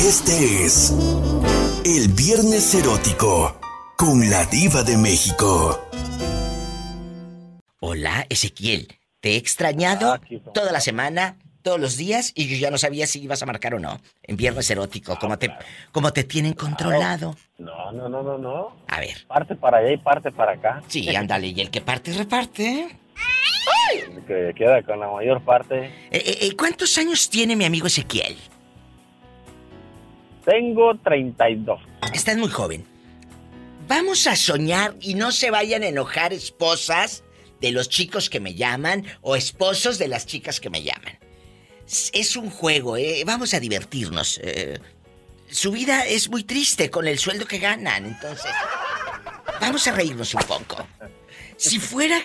Este es el Viernes Erótico con la Diva de México. Hola, Ezequiel. Te he extrañado Ah, toda la semana, todos los días, y yo ya no sabía si ibas a marcar o no. En Viernes Erótico, como te, como te tienen controlado. No, no, no, no, no. A ver. Parte para allá y parte para acá. Sí, ándale, y el que parte, reparte. El que queda con la mayor parte. Eh, eh, eh, ¿Cuántos años tiene mi amigo Ezequiel? Tengo 32. Estás muy joven. Vamos a soñar y no se vayan a enojar esposas de los chicos que me llaman o esposos de las chicas que me llaman. Es- un juego, ¿eh? Vamos a divertirnos. eh. Su vida es muy triste con el sueldo que ganan, entonces... Vamos a reírnos un poco. Si fuera...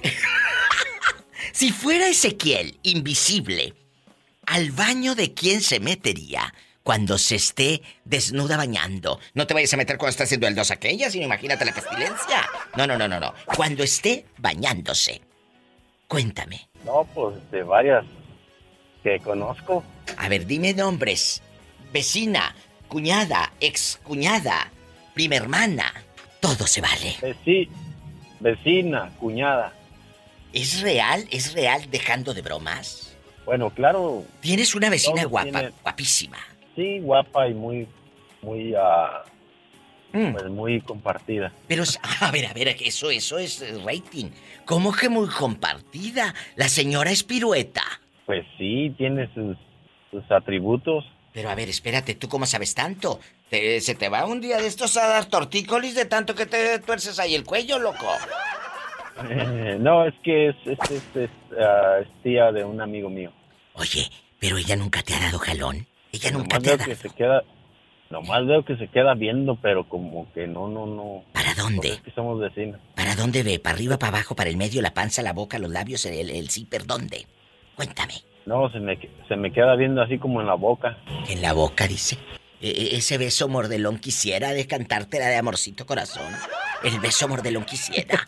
si fuera Ezequiel invisible, ¿al baño de quién se metería cuando se esté desnuda bañando? No te vayas a meter cuando está haciendo el dos aquella, sino imagínate la pestilencia. No, no, no, no, no. Cuando esté bañándose. Cuéntame. No, pues de varias que conozco. A ver, dime nombres. Vecina, cuñada, ex cuñada, prima hermana. Todo se vale. Veci- vecina, cuñada. ¿Es real? ¿Es real dejando de bromas? Bueno, claro, Tienes una vecina guapa, tiene- guapísima. Sí, guapa y muy, muy, ah, Mm. pues muy compartida. Pero, a ver, a ver, eso, eso es eh, rating. ¿Cómo que muy compartida? La señora es pirueta. Pues sí, tiene sus, sus atributos. Pero a ver, espérate, ¿tú cómo sabes tanto? Te- se te va un día de estos a dar tortícolis de tanto que te tuerces ahí el cuello, loco. Eh, no, es que es, es, es, es, ah, es tía de un amigo mío. Oye, pero ella nunca te ha dado jalón. Ella nunca Nomás te que se queda, nomás veo que se queda viendo, pero como que no, no, no. ¿Para Pues dónde? es que somos vecinos. ¿Para dónde ve? ¿Para arriba, para abajo, para el medio, la panza, la boca, los labios, el, el zipper? ¿Dónde? Cuéntame. No, se me, se me queda viendo así como en la boca. En la boca, dice. E- e- ese beso mordelón quisiera de cantártela de amorcito corazón. El beso mordelón quisiera.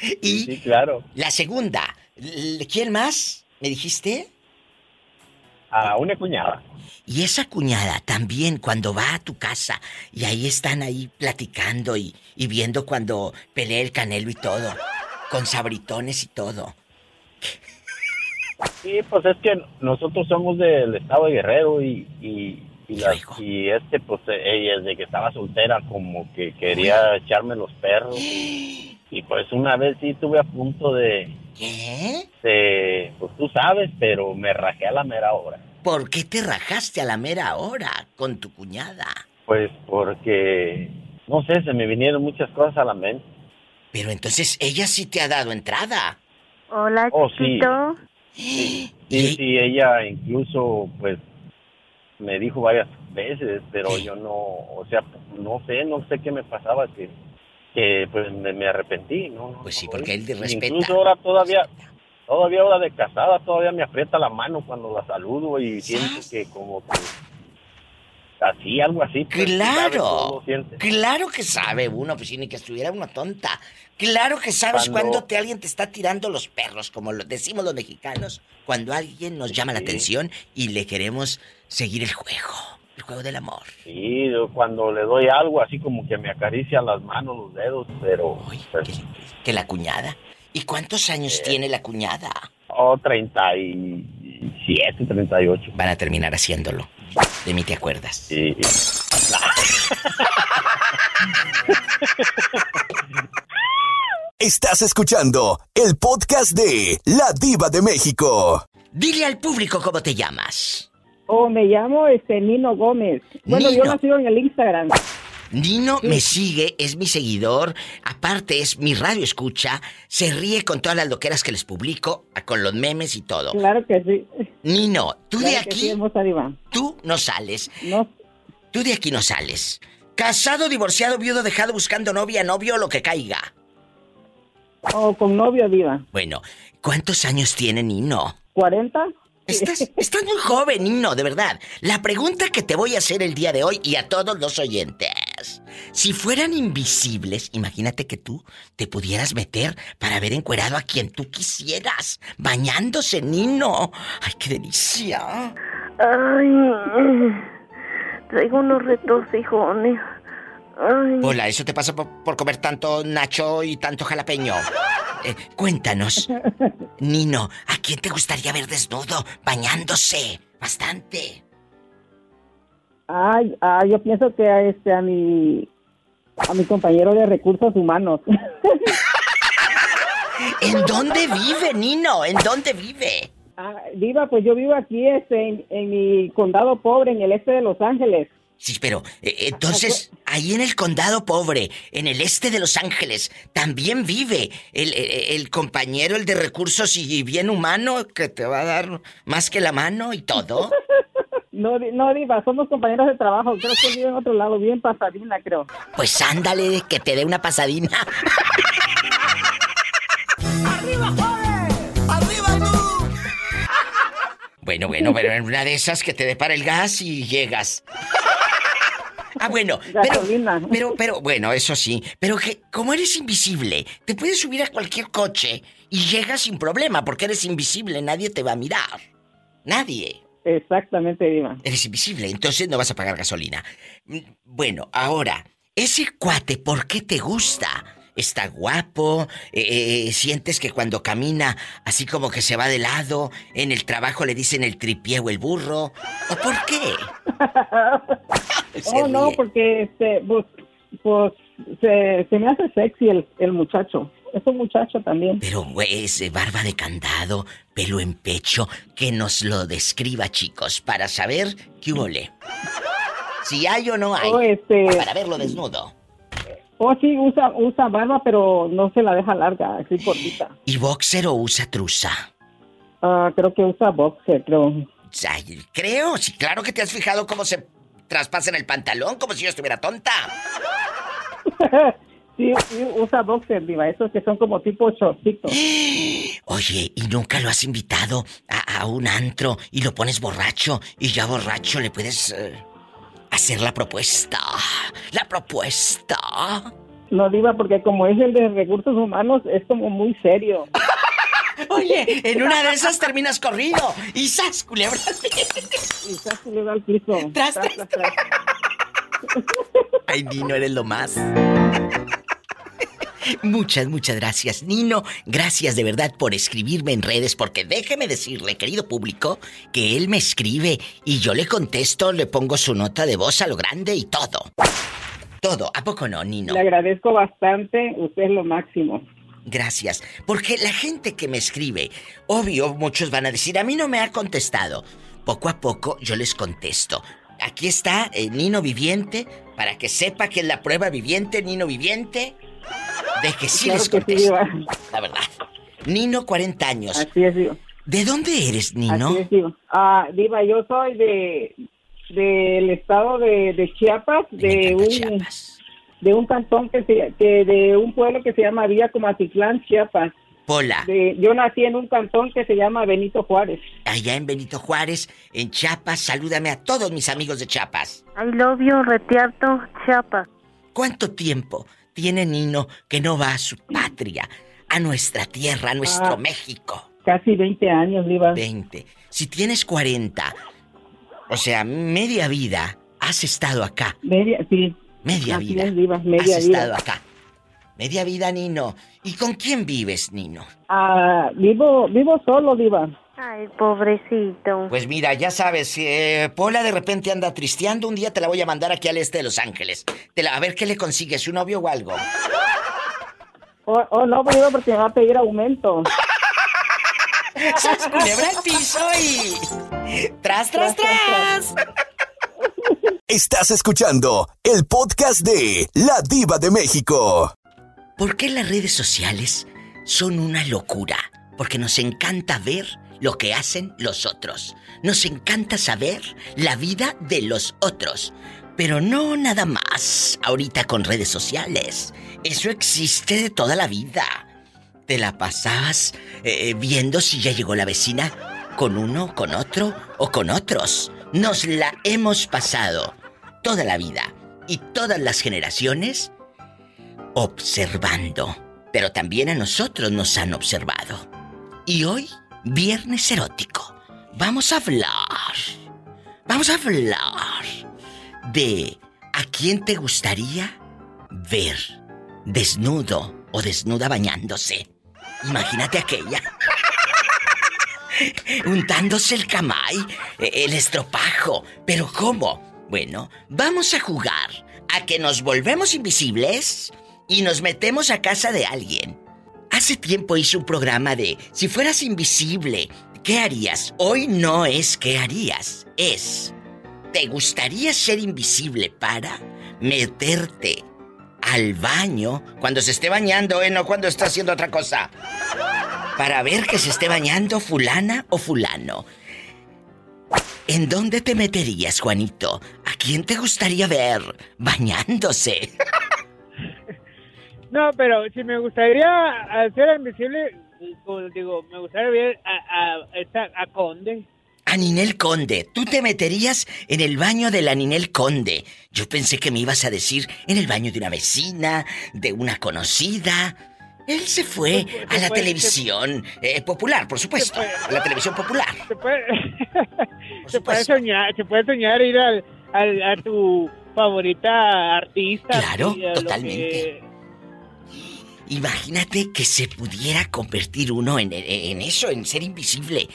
y Sí, claro. la segunda. ¿Quién más? ¿Me dijiste? A una cuñada. Y esa cuñada también cuando va a tu casa y ahí están ahí platicando y, y viendo cuando pelea el canelo y todo. Con sabritones y todo. Sí, pues es que nosotros somos del estado de Guerrero y, y, y, la- y este, pues ella desde que estaba soltera como que quería echarme los perros. Y, y, pues una vez sí estuve a punto de, ¿Qué? de, pues tú sabes, pero me rajé a la mera hora. ¿Por qué te rajaste a la mera hora con tu cuñada? Pues porque, no sé, se me vinieron muchas cosas a la mente. Pero entonces ella sí te ha dado entrada. Hola, Oh, sí. chiquito. Sí, Y- sí, ella incluso, pues, me dijo varias veces, pero yo no, o sea, no sé, no sé qué me pasaba, que, que pues, me, me arrepentí, ¿no? Pues sí, porque él respeta. Incluso ahora todavía, todavía ahora de casada, todavía me aprieta la mano cuando la saludo y siento que como que, así, algo así. pues. Claro, claro que sabe uno, pues ni que estuviera uno tonta. Claro que sabes Cuando- cuando te, alguien te está tirando los perros, como lo decimos los mexicanos, cuando alguien nos llama la atención y le queremos seguir el juego, el juego del amor. Sí, yo cuando le doy algo así como que me acaricia las manos, los dedos, pero... Uy, pues, que, que la cuñada. ¿Y cuántos años tiene la cuñada? Oh, 37, 38. Van a terminar haciéndolo. De mí te acuerdas. Sí. Estás escuchando el podcast de La Diva de México. Dile al público cómo te llamas. Oh, me llamo este Nino Gómez. Bueno, yo Nino. nací en el Instagram. Nino me sigue, es mi seguidor, aparte es mi radio escucha, se ríe con todas las loqueras que les publico, con los memes y todo. Claro que sí. Nino, tú de Claro sí, aquí, diva. tú no sales, No, tú de aquí no sales. Casado, divorciado, viudo, dejado, buscando novia, novio, lo que caiga. oh, con novio diva. Bueno, ¿cuántos años tiene Nino? ¿40? Estás, estás muy joven, Nino, de verdad. La pregunta que te voy a hacer el día de hoy y a todos los oyentes. Si fueran invisibles, imagínate que tú te pudieras meter para ver encuerado a quien tú quisieras. Bañándose, Nino. ¡Ay, qué delicia! Ay, traigo unos retorcijones. Hola, eso te pasa por, por comer tanto nacho y tanto jalapeño. Eh, cuéntanos, Nino, ¿a quién te gustaría ver desnudo, bañándose? Bastante. Ay, ah, yo pienso que a este a mi a mi compañero de recursos humanos. ¿En dónde vive, Nino? ¿En dónde vive? Ah, Diva, pues yo vivo aquí este, en, en mi condado pobre, en el este de Los Ángeles. Sí, pero eh, entonces, ahí en el condado pobre, en el este de Los Ángeles, también vive el, el- el compañero, el de recursos y bien humano, que te va a dar más que la mano y todo. No, no, Diva, somos compañeros de trabajo. Creo que él vive en otro lado, bien pasadina, creo. Pues ándale, que te dé una pasadina. Bueno, bueno, pero en una de esas que te depara el gas y llegas. Ah, bueno, pero, Gasolina. pero, pero, bueno, eso sí, pero que como eres invisible, te puedes subir a cualquier coche y llegas sin problema porque eres invisible, nadie te va a mirar. Nadie. Exactamente, Diva. Eres invisible, entonces no vas a pagar gasolina. Mm, Bueno, ahora, ese cuate, ¿por qué te gusta? ¿Está guapo? Eh, eh, ¿Sientes que cuando camina así como que se va de lado? ¿En el trabajo le dicen el tripié o el burro? ¿O por qué? Oh, no, porque este, pues, pues se, se me hace sexy el, el muchacho. Es un muchacho también. Pero, güey, ese barba de candado, pelo en pecho, que nos lo describa, chicos, para saber qué huele. Si hay o no hay. Oh, este, Para verlo desnudo. Oh, sí, usa, usa barba, pero no se la deja larga, así cortita. ¿Y boxer o usa truza? Ah, creo que usa boxer, creo. Ay, creo, sí, claro que te has fijado cómo se traspasa en el pantalón, como si yo estuviera tonta. sí, sí, usa boxer, Diva. Esos que son como tipo shortcitos. Oye, ¿y nunca lo has invitado a, a un antro y lo pones borracho y ya borracho le puedes eh, hacer la propuesta? La propuesta. No, Diva, porque como es el de recursos humanos, es como muy serio. Oye, en una de esas terminas corrido y ¡zas, culebra! Y casi le da al piso. Tras, tras, Ay, Nino, eres lo más. Muchas, muchas gracias, Nino. Gracias de verdad por escribirme en redes, porque déjeme decirle, querido público, que él me escribe y yo le contesto, le pongo su nota de voz a lo grande y todo. Todo, ¿a poco no, Nino? Le agradezco bastante. Usted es lo máximo. Gracias. Porque la gente que me escribe, obvio, muchos van a decir, a mí no me ha contestado. Poco a poco yo les contesto. Aquí está eh, Nino Viviente, para que sepa que es la prueba viviente, Nino Viviente, de que sí Claro les que sí, contesto. Diva. La verdad. Nino, 40 años. Así es, Diva. ¿De dónde eres, Nino? Así es, Diva. Ah, Diva, yo soy de del estado de, de Chiapas, Me de un Chiapas. de un cantón que se que de un pueblo que se llama Villa Comatitlán, Chiapas. Pola, De, yo nací en un cantón que se llama Benito Juárez. allá en Benito Juárez, en Chiapas. Salúdame a todos mis amigos de Chiapas. I love you, Retiarto, Chiapas. ¿Cuánto tiempo tiene Nino que no va a su patria, a nuestra tierra, a nuestro Ah. México? Casi 20 años, Diva. 20. Si tienes 40, o sea, media vida, has estado acá. Media, sí. Media Así vida. es, Diva, media has vida. estado acá. Media vida, Nino. ¿Y con quién vives, Nino? Ah, vivo vivo solo, Diva. Ay, pobrecito. Pues mira, ya sabes, eh, Pola de repente anda tristeando. Un día te la voy a mandar aquí al este de Los Ángeles. Te la- a ver qué le consigues, un novio o algo. Oh, oh, no, Diva, porque me va a pedir aumento. ¡Sas, culebra al piso y... ¡Tras, tras, tras! Estás escuchando el podcast de La Diva de México. ¿Por qué las redes sociales son una locura? Porque nos encanta ver lo que hacen los otros. Nos encanta saber la vida de los otros. Pero no nada más ahorita con redes sociales. Eso existe de toda la vida. Te la pasabas eh, viendo si ya llegó la vecina con uno, con otro o con otros. Nos la hemos pasado toda la vida y todas las generaciones observando. Pero también a nosotros nos han observado. Y hoy, viernes erótico, vamos a hablar Vamos a hablar de a quién te gustaría ver desnudo o desnuda bañándose. Imagínate aquella. Untándose el camay, el estropajo. ¿Pero cómo? Bueno, vamos a jugar a que nos volvemos invisibles y nos metemos a casa de alguien. Hace tiempo hice un programa de si fueras invisible, ¿qué harías? Hoy no es qué harías, es ¿te gustaría ser invisible para meterte al baño cuando se esté bañando, eh, no cuando está haciendo otra cosa? Para ver que se esté bañando fulana o fulano. ¿En dónde te meterías, Juanito? ¿A quién te gustaría ver bañándose? No, pero si me gustaría ser invisible, pues, digo, me gustaría ver a, a, a Conde. A Ninel Conde, tú te meterías en el baño de la Ninel Conde. Yo pensé que me ibas a decir en el baño de una vecina, de una conocida. Él se fue a la televisión eh, popular, por supuesto. A la televisión popular. Se puede, se puede soñar, se puede soñar ir al, a tu favorita artista. Claro, totalmente. Imagínate que se pudiera convertir uno en, eso, en ser invisible.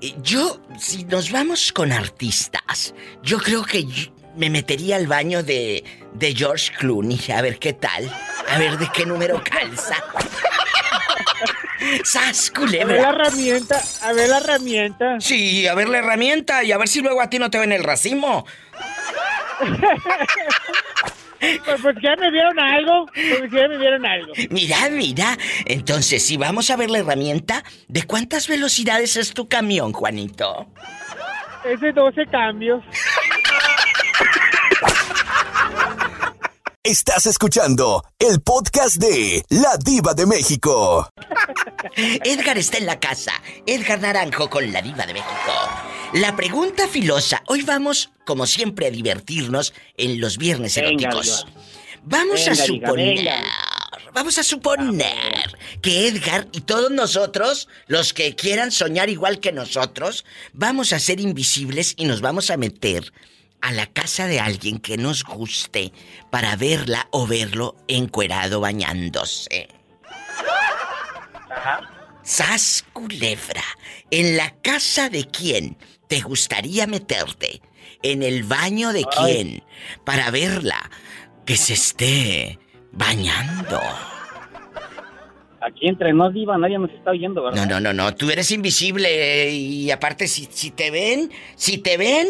Eh, yo, si nos vamos con artistas, yo creo que me metería al baño de, de George Clooney, a ver qué tal, a ver de qué número calza. ¡Sas, culebra! A ver la herramienta, a ver la herramienta. Sí, a ver la herramienta y a ver si luego a ti no te ven el racimo. Pues, pues ya me vieron algo. Pues ya me vieron algo. Mira, mira. Entonces, si vamos a ver la herramienta, ¿de cuántas velocidades es tu camión, Juanito? Es de 12 cambios. Estás escuchando el podcast de La Diva de México. Edgar está en la casa. Edgar Naranjo con La Diva de México. La pregunta filosa. Hoy vamos, como siempre, a divertirnos en los viernes eróticos. Vamos a suponer. Vamos a suponer que Edgar y todos nosotros, los que quieran soñar igual que nosotros, vamos a ser invisibles y nos vamos a meter a la casa de alguien que nos guste para verla o verlo encuerado bañándose. Sas culebra. ¿En la casa de quién te gustaría meterte? ¿En el baño de quién? Para verla que se esté bañando. Aquí entre nos, Diva, nadie nos está oyendo, ¿verdad? No, no, no, no. Tú eres invisible y aparte, si, si te ven, si te ven,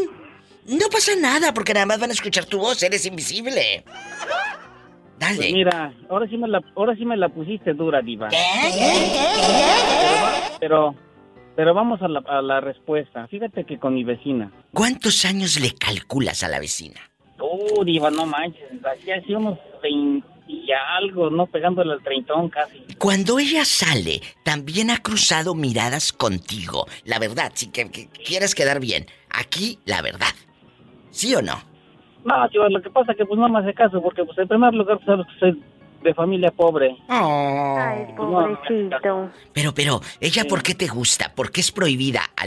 no pasa nada porque nada más van a escuchar tu voz, eres invisible. Dale. Pues mira, ahora sí me la, ahora sí me la pusiste dura, diva. Pero, pero vamos a la, a la respuesta. Fíjate que con mi vecina. ¿Cuántos años le calculas a la vecina? Oh, diva, no manches. Así unos 20 y algo, ¿no? Pegándole al treintón casi. Cuando ella sale, también ha cruzado miradas contigo. La verdad, si que, quieres quedar bien. Aquí, la verdad. ¿Sí o no? No, tío, lo que pasa es que pues no me hace caso, porque pues en primer lugar pues, soy de familia pobre. Oh. Ay, pobrecito. Pero, pero, ¿ella por qué te gusta? ¿Por qué es prohibida? A,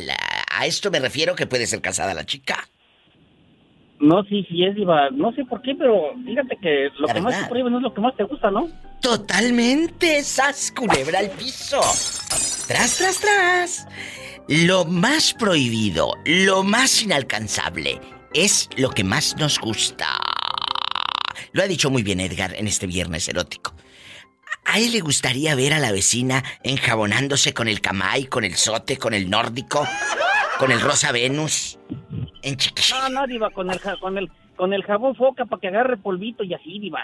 a esto me refiero que puede ser casada la chica. No, sí, sí es, Iba. No sé por qué, pero fíjate que lo que más te prohíbe no es lo que más te gusta, ¿no? Totalmente, esas culebra al piso. Tras, tras, tras. Lo más prohibido, lo más inalcanzable, es lo que más nos gusta. Lo ha dicho muy bien Edgar en este viernes erótico. A él le gustaría ver a la vecina enjabonándose con el camay, con el sote, con el nórdico, con el rosa Venus. En No, no, diva, con el, con el, con el jabón foca para que agarre polvito y así, diva.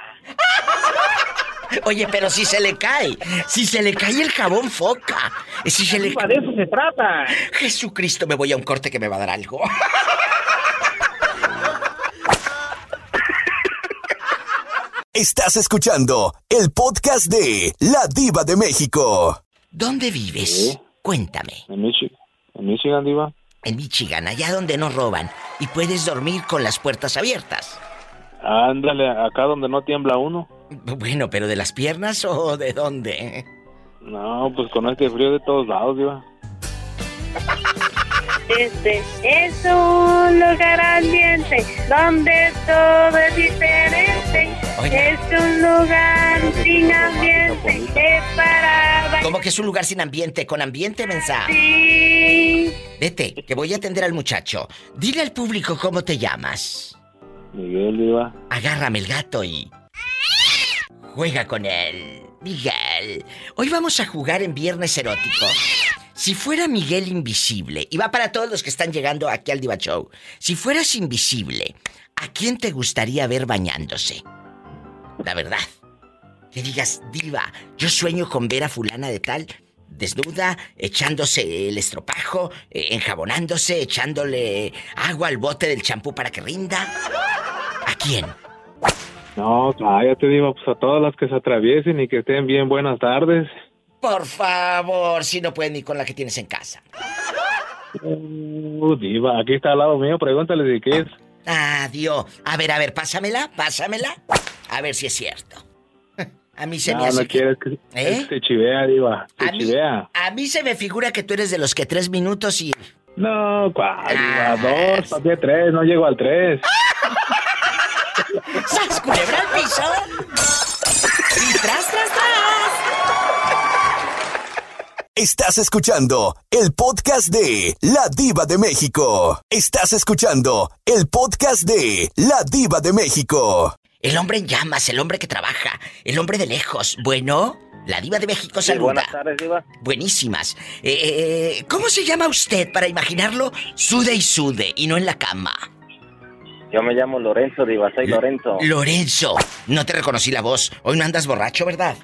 Oye, pero si se le cae, si se le cae el jabón foca, si se le... De eso se trata. Jesucristo, me voy a un corte que me va a dar algo. Estás escuchando el podcast de La Diva de México. ¿Dónde vives? Cuéntame. En Michigan. En Michigan, Diva. En Michigan, allá donde no roban. Y puedes dormir con las puertas abiertas. Ándale, acá donde no tiembla uno. Bueno, pero ¿de las piernas o de dónde? No, pues con este frío de todos lados, Diva. Este es un lugar ambiente, donde todo sin ambiente, para... ¿Cómo que es un lugar sin ambiente? Con ambiente, mensaje. Sí. Vete, que voy a atender al muchacho. Dile al público cómo te llamas. Miguel, Diva. Agárrame el gato y... Juega con él. Miguel. Hoy vamos a jugar en Viernes Erótico. Si fuera Miguel invisible, y va para todos los que están llegando aquí al Diva Show, si fueras invisible, ¿a quién te gustaría ver bañándose? La verdad. Que digas, Diva, yo sueño con ver a fulana de tal desnuda, echándose el estropajo, eh, enjabonándose, echándole agua al bote del champú para que rinda. ¿A quién? No, cállate, Diva, pues a todas las que se atraviesen y que estén bien buenas tardes. Por favor, si no puedes ni con la que tienes en casa. Uh, diva, aquí está al lado mío, pregúntale de qué es. Adiós. A ver, a ver, pásamela, pásamela. A ver si es cierto. A mí se no, me hace no quieres que ¿Eh? chivea, Diva, A mí, chivea. a mí se me figura que tú eres de los que tres minutos y... No, cuál, Diva, Ah. dos, ¿para qué tres? No llego al tres. ¡Sas, culebra al piso! ¡Y tras, tras, tras! Estás escuchando el podcast de La Diva de México. Estás escuchando el podcast de La Diva de México. El hombre en llamas, el hombre que trabaja, el hombre de lejos. Bueno, la diva de México Sí, saluda. buenas tardes, Diva. Buenísimas. Eh, eh, ¿Cómo se llama usted para imaginarlo? Sude y sude, y no en la cama. Yo me llamo Lorenzo, Diva, soy Lorenzo. Lorenzo, no te reconocí la voz. Hoy no andas borracho, ¿verdad?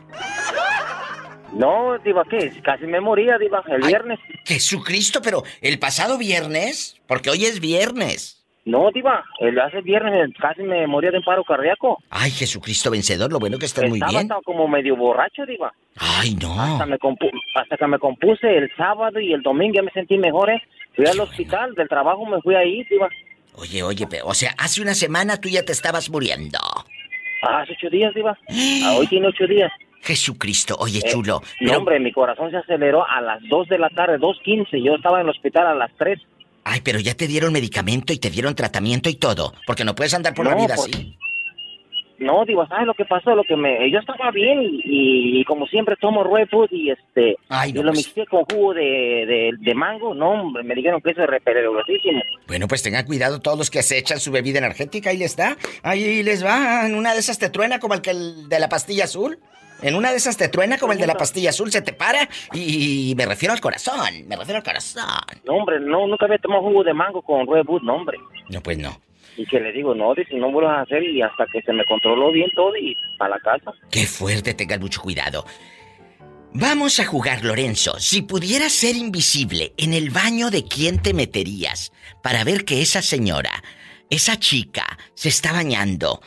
No, Diva, ¿qué? Casi me moría, Diva, el Ay. viernes. Jesucristo, pero el pasado viernes, porque hoy es viernes. No, Diva, el hace viernes casi me moría de un paro cardíaco. Ay, Jesucristo vencedor, lo bueno que estás muy Estaba bien. hasta como medio borracho, Diva. Ay, no. Hasta, me hasta que me compuse el sábado y el domingo ya me sentí mejor, ¿eh? Fui al hospital, del trabajo me fui ahí, Diva. Oye, oye, pero, o sea, hace una semana tú ya te estabas muriendo. Hace ocho días, Diva. Ah, hoy tiene ocho días. Jesucristo, oye, Eh, chulo. No, pero- hombre, mi corazón se aceleró a las 2 de la tarde, 2.15. Yo estaba en el hospital a las 3. Ay, pero ya te dieron medicamento y te dieron tratamiento y todo. Porque no puedes andar por la vida pues- así. No, digo, ¿sabes lo que pasó? Lo que me... Yo estaba bien y, y como siempre tomo Red Food y este... Ay, y no, lo pues- mixé con jugo de, de, de mango. No, hombre, me dijeron que eso es peligrosísimo. Bueno, pues tengan cuidado todos los que se echan su bebida energética. Ahí les está. Ahí les va. En una de esas te truena como el que el de la pastilla azul. En una de esas te truena como el de la pastilla azul. Se te para. Y me refiero al corazón. Me refiero al corazón. No, hombre, no, nunca había tomado jugo de mango con Red Food, no, hombre. No, pues no. Y que le digo, no, dice, no vuelvas a hacer y hasta que se me controló bien todo y para la casa. Qué fuerte, tengan mucho cuidado. Vamos a jugar, Lorenzo. Si pudieras ser invisible, ¿en el baño de quién te meterías para ver que esa señora, esa chica, se está bañando?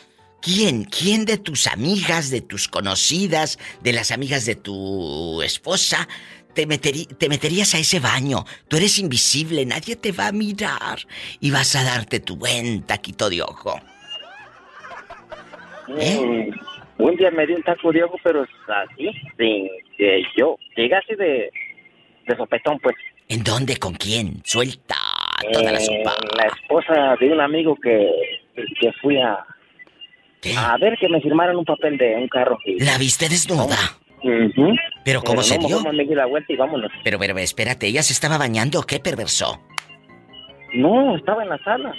¿Quién? ¿Quién de tus amigas, de tus conocidas, de las amigas de tu esposa, te, meteri- te meterías a ese baño? Tú eres invisible, nadie te va a mirar y vas a darte tu buen taquito de ojo. ¿Eh? Mm, un día me dio un taco de ojo, pero así, sin que yo, llega así de, de sopetón, pues. ¿En dónde? ¿Con quién? Suelta toda la Eh, sopa. La esposa de un amigo que, que fui a, ¿Qué? a ver que me firmaran un papel de un carro. Y, ¿La viste desnuda? ¿Pero cómo Pero se no, dio? me di la vuelta y vámonos. Pero, pero, espérate, ¿ella se estaba bañando o qué perverso? No, estaba en la sala.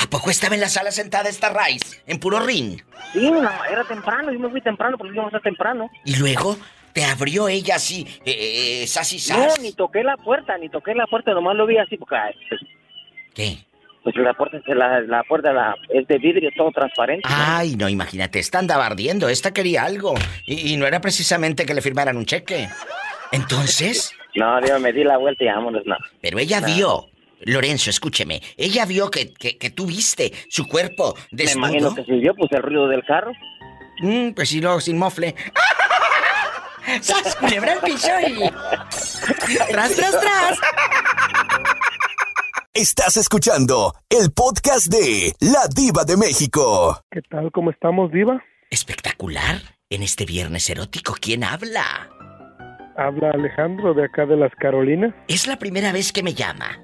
¿A poco estaba en la sala sentada esta Rice? En puro rin. Sí, no, era temprano, yo me fui temprano porque íbamos a temprano. Y luego te abrió ella así, eh, eh, sas y No, sas. ni toqué la puerta, ni toqué la puerta, nomás lo vi así porque pues, ¿Qué? Pues la puerta, la, la puerta la, es de vidrio, todo transparente. Ay, no, imagínate, esta andaba ardiendo, esta quería algo. Y, y no era precisamente que le firmaran un cheque. Entonces, No, Dios, me di la vuelta y vámonos, no. pero ella vio, Lorenzo, escúcheme, ella vio que, que, que tú viste su cuerpo Me imagino desnudo. que se vio pues el ruido del carro. Mm, pues sí, no, sin mofle. ¡Sas, culebra el piso y... ¡Tras, tras, tras! Estás escuchando el podcast de La Diva de México. ¿Qué tal? ¿Cómo estamos, Diva? Espectacular. En este viernes erótico, ¿quién habla? Habla Alejandro de acá de las Carolinas. Es la primera vez que me llama.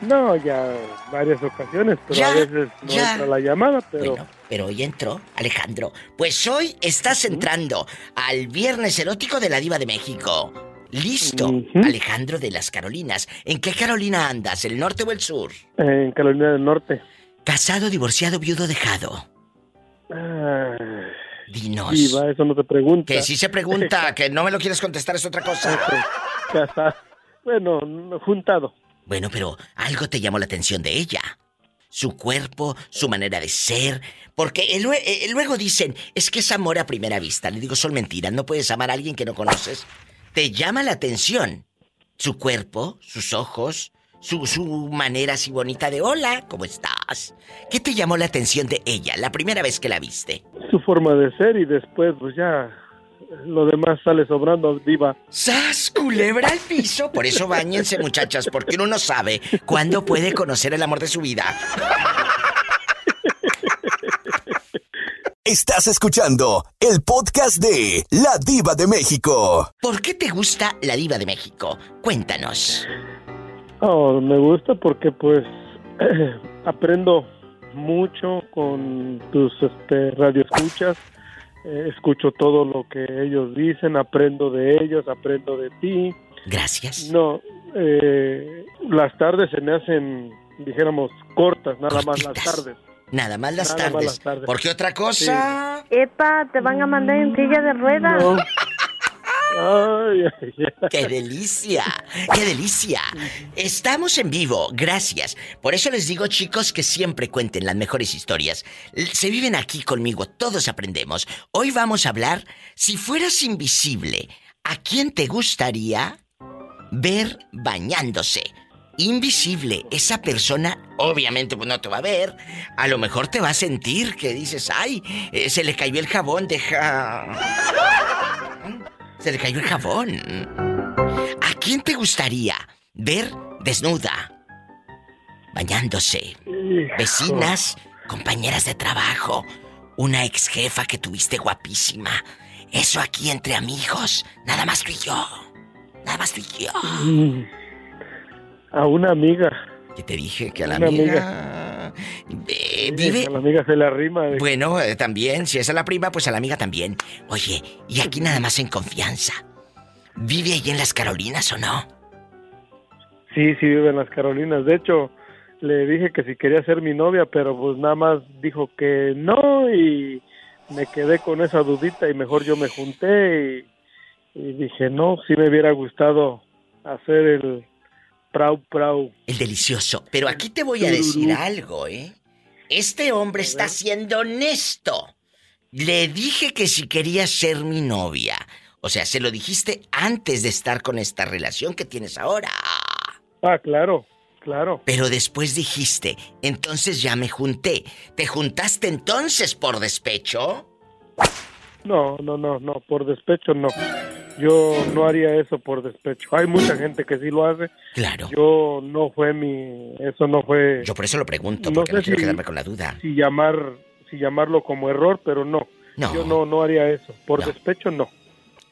No, ya varias ocasiones, pero a veces no entra la llamada, pero... Bueno, pero hoy entró, Alejandro. Pues hoy estás entrando al Viernes Erótico de la Diva de México. Listo, Alejandro de las Carolinas. ¿En qué Carolina andas? ¿El norte o el sur? En Carolina del Norte. Casado, divorciado, viudo, dejado. Ah, Dinos. Diva, eso no te pregunta. Que si se pregunta, que no me lo quieres contestar es otra cosa. Casado. Bueno, juntado. Bueno, pero algo te llamó la atención de ella. Su cuerpo, su manera de ser. Porque luego dicen, es que es amor a primera vista. Le digo, son mentiras. No puedes amar a alguien que no conoces. Te llama la atención su cuerpo, sus ojos, su, su manera así bonita de hola, ¿cómo estás? ¿Qué te llamó la atención de ella la primera vez que la viste? Su forma de ser y después pues ya lo demás sale sobrando, diva. ¡Sas! Culebra al piso. Por eso bañense, muchachas, porque uno no sabe cuándo puede conocer el amor de su vida. Estás escuchando el podcast de La Diva de México. ¿Por qué te gusta La Diva de México? Cuéntanos. Oh, me gusta porque pues aprendo mucho con tus este, radioescuchas eh, escucho todo lo que ellos dicen, aprendo de ellos, aprendo de ti. Gracias. No, eh, las tardes se me hacen, dijéramos, cortas, nada más las tardes. Nada más las, tardes. ¿Por qué otra cosa? Epa, te van a mandar en silla de ruedas. ¡Qué delicia! ¡Qué delicia! Estamos en vivo, gracias. Por eso les digo, chicos, que siempre cuenten las mejores historias. Se viven aquí conmigo, todos aprendemos. Hoy vamos a hablar, si fueras invisible, ¿a quién te gustaría ver bañándose? Invisible, esa persona obviamente pues no te va a ver, a lo mejor te va a sentir que dices, ay, eh, se le cayó el jabón, deja... Se le cayó el jabón. ¿A quién te gustaría ver desnuda? Bañándose. Vecinas, compañeras de trabajo, una ex jefa que tuviste guapísima. Eso aquí entre amigos, nada más tú y yo. Nada más tú y yo. Mm. A una amiga. Que te dije que a la amiga. vive. A la amiga se la rima. Bueno, eh, también, si es a la prima, pues a la amiga también. Oye, y aquí nada más en confianza. ¿Vive ahí en las Carolinas o no? Sí, sí vive en las Carolinas. De hecho, le dije que si quería ser mi novia, pero pues nada más dijo que no y me quedé con esa dudita y mejor yo me junté y, y dije, no, sí me hubiera gustado hacer el, Prau, prau. El delicioso. Pero aquí te voy a decir algo, ¿eh? Este hombre está siendo honesto. Le dije que si quería ser mi novia. O sea, se lo dijiste antes de estar con esta relación que tienes ahora. Ah, claro, claro. Pero después dijiste, entonces ya me junté. ¿Te juntaste entonces por despecho? No, no, no, no, por despecho no. Yo no haría eso por despecho. Hay mucha gente que sí lo hace. Claro. Yo no fue mi, eso no fue. Yo por eso lo pregunto, porque no, quiero quedarme con la duda. Si llamar, si llamarlo como error, pero no. No. Yo no, no haría eso. Por despecho no.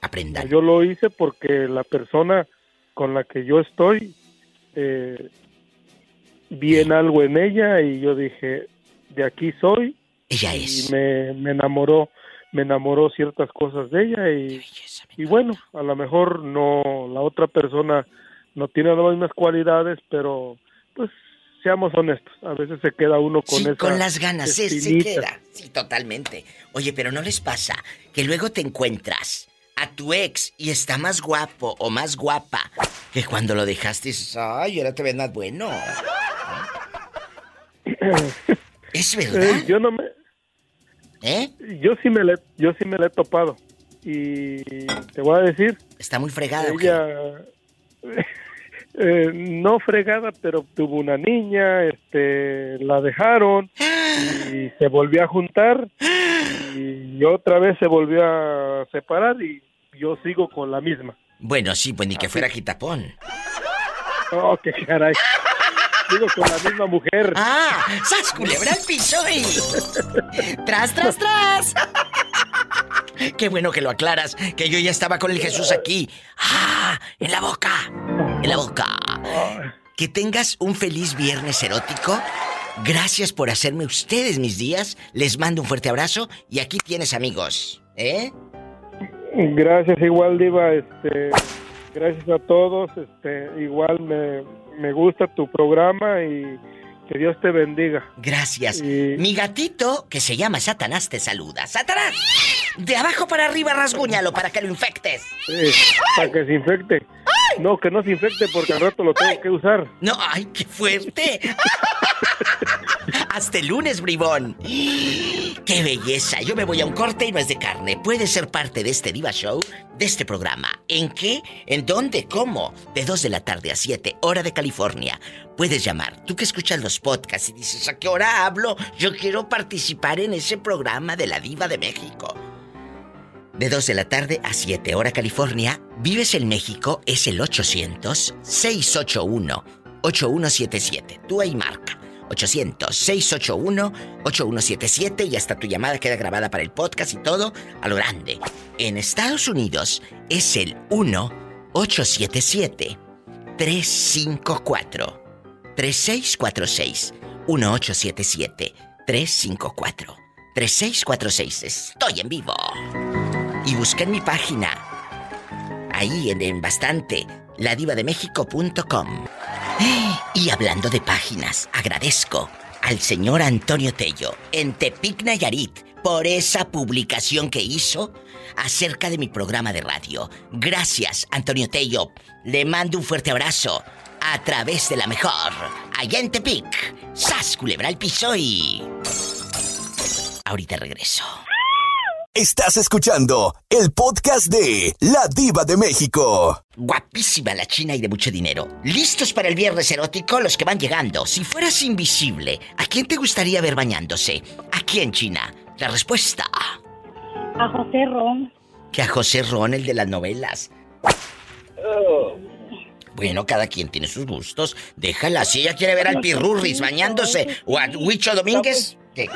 Aprendan. Yo lo hice porque la persona con la que yo estoy eh, vi en algo en ella y yo dije, de aquí soy. Ella es. Y me, me enamoró me enamoró ciertas cosas de ella y, y bueno, a lo mejor no, la otra persona no tiene las mismas cualidades, pero pues seamos honestos, a veces se queda uno con sí, con las ganas, se, se queda, sí, totalmente. Oye, pero ¿no les pasa que luego te encuentras a tu ex y está más guapo o más guapa que cuando lo dejaste y dices, ay, ahora te ves más bueno? ¿Es verdad? Eh, yo no me ¿Eh? Yo sí me le, yo sí me la he topado. Y te voy a decir. Está muy fregada. Ella, eh, no fregada, pero tuvo una niña, este, la dejaron y se volvió a juntar y otra vez se volvió a separar y yo sigo con la misma. Bueno, sí, pues ni que fuera quitapón. Oh, qué caray. Digo, con la misma mujer. ¡Ah! ¡Sas culebra al piso y... ¡Tras, tras, tras! Qué bueno que lo aclaras, que yo ya estaba con el Jesús aquí. ¡Ah! En la boca. En la boca. Que tengas un feliz viernes erótico. Gracias por hacerme ustedes mis días. Les mando un fuerte abrazo y aquí tienes amigos. ¿Eh? Gracias igual, Diva. Este, gracias a todos. Este, igual me, me gusta tu programa y que Dios te bendiga. Gracias. Mi gatito, que se llama Satanás, te saluda. ¡Satanás! De abajo para arriba rasguñalo para que lo infectes. Sí, para que se infecte. No, que no se infecte porque al rato lo tengo que usar. No, ay, qué fuerte. Hasta el lunes, bribón. ¡Qué belleza! Yo me voy a un corte y no es de carne. Puedes ser parte de este Diva Show, de este programa. ¿En qué? ¿En dónde? ¿Cómo? De 2 de la tarde a 7, hora de California. Puedes llamar. Tú que escuchas los podcasts y dices, ¿a qué hora hablo? Yo quiero participar en ese programa de la Diva de México. De 2 de la tarde a 7, hora California. ¿Vives en México? Es el 800-681-8177. Tú ahí marca. 800-681-8177 y hasta tu llamada queda grabada para el podcast y todo a lo grande. En Estados Unidos es el 1-877-354. 3646 1877 354 3646 Estoy en vivo. Y busca en mi página. Ahí en, en bastante ladivademéxico.com. Y hablando de páginas, agradezco al señor Antonio Tello en Tepic Nayarit por esa publicación que hizo acerca de mi programa de radio. Gracias, Antonio Tello. Le mando un fuerte abrazo a través de la mejor. Allá en Tepic. ¡Sas, culebra al piso. Ahorita regreso. Estás escuchando el podcast de La Diva de México. Guapísima la china y de mucho dinero. ¿Listos para el viernes erótico? Los que van llegando. Si fueras invisible, ¿a quién te gustaría ver bañándose? ¿A quién, China? La respuesta. A José Ron. Que a José Ron, el de las novelas. Bueno, cada quien tiene sus gustos. Déjala, si ella quiere ver al Pirurris bañándose o a Huicho Domínguez. ¿qué?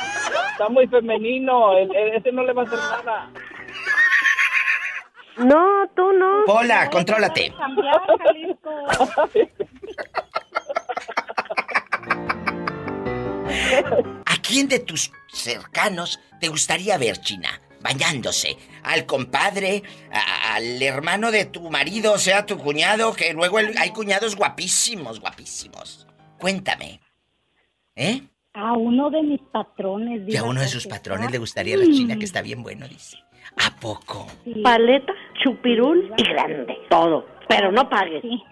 Está muy femenino, el- el- ese no le va a hacer nada. No, tú no. Pola, contrólate. Cambiar. ¿A quién de tus cercanos te gustaría ver, China? Bañándose. Al compadre, a- al hermano de tu marido, o sea, tu cuñado, que luego el- hay cuñados guapísimos, guapísimos. Cuéntame. ¿Eh? A uno de mis patrones. Que a uno de sus patrones le gustaría la China, que está bien bueno, dice. ¿A poco? Sí. Paleta, chupirul y grande. Todo. Pero no pagues. Sí.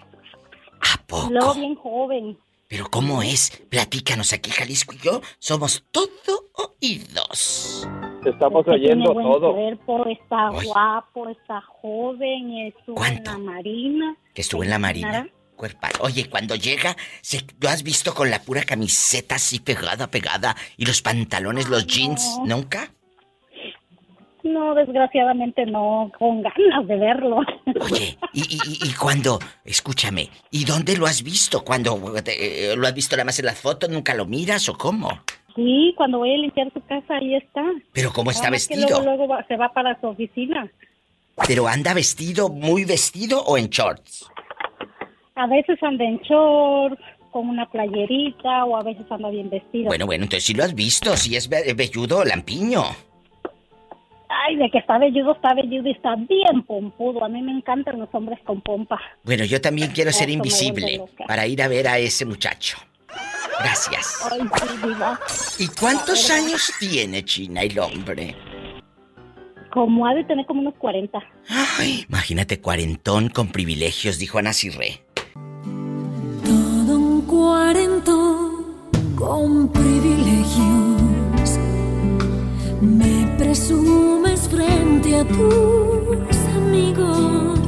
¿A poco? Luego bien joven. Pero ¿cómo es? Platícanos aquí, Jalisco y yo. Somos todo oídos. Estamos Es que tiene oyendo buen todo. cuerpo, está guapo, está joven, estuvo en ¿Cuánto? la marina. Que estuvo en la marina. Cuerpa. Oye, cuando llega, se, ¿lo has visto con la pura camiseta así pegada, pegada? Y los pantalones, los jeans, no. ¿nunca? No, desgraciadamente no, con ganas de verlo. Oye, y, y, cuando, escúchame, ¿y dónde lo has visto? ¿Cuando eh, lo has visto nada más en las fotos? ¿Nunca lo miras o cómo? Sí, cuando voy a limpiar su casa, ahí está. Pero ¿cómo está vestido? luego, luego va- se va para su oficina. ¿Pero anda vestido, muy vestido o en shorts? A veces anda en shorts, con una playerita, o a veces anda bien vestido. Bueno, bueno, entonces sí lo has visto, si es ve- velludo o lampiño. Ay, de que está velludo, está velludo y está bien pompudo. A mí me encantan los hombres con pompa. Bueno, yo también quiero ser Eso invisible para ir a ver a ese muchacho. Gracias. Ay, sí. ¿Y cuántos años tiene China el hombre? Como ha de tener como unos 40. Ay, imagínate cuarentón con privilegios, dijo Ana Cirré. Cuarento con privilegios. Me presumes frente a tus amigos.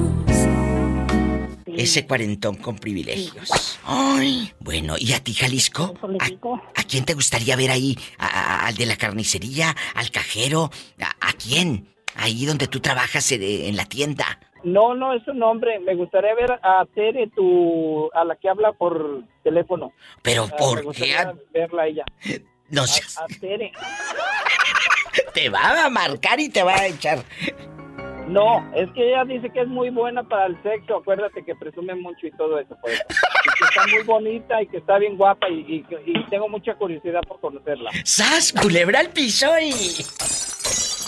Ese cuarentón con privilegios. Ay, bueno, ¿y a ti, Jalisco? ¿A, a quién te gustaría ver ahí? ¿A- a- ¿Al de la carnicería? ¿Al cajero? ¿A, a quién? Ahí donde tú trabajas eh, en la tienda. No, no, es un hombre. Me gustaría ver a Tere, tu, a la que habla por teléfono. Pero Ah, me ¿por qué? a- verla a ella. No A, seas- a Tere. Te va a marcar y te va a echar. No, es que ella dice que es muy buena para el sexo. Acuérdate que presume mucho y todo eso. Por eso. Y que está muy bonita y que está bien guapa y, y- y tengo mucha curiosidad por conocerla. ¡Sas, culebra al piso y...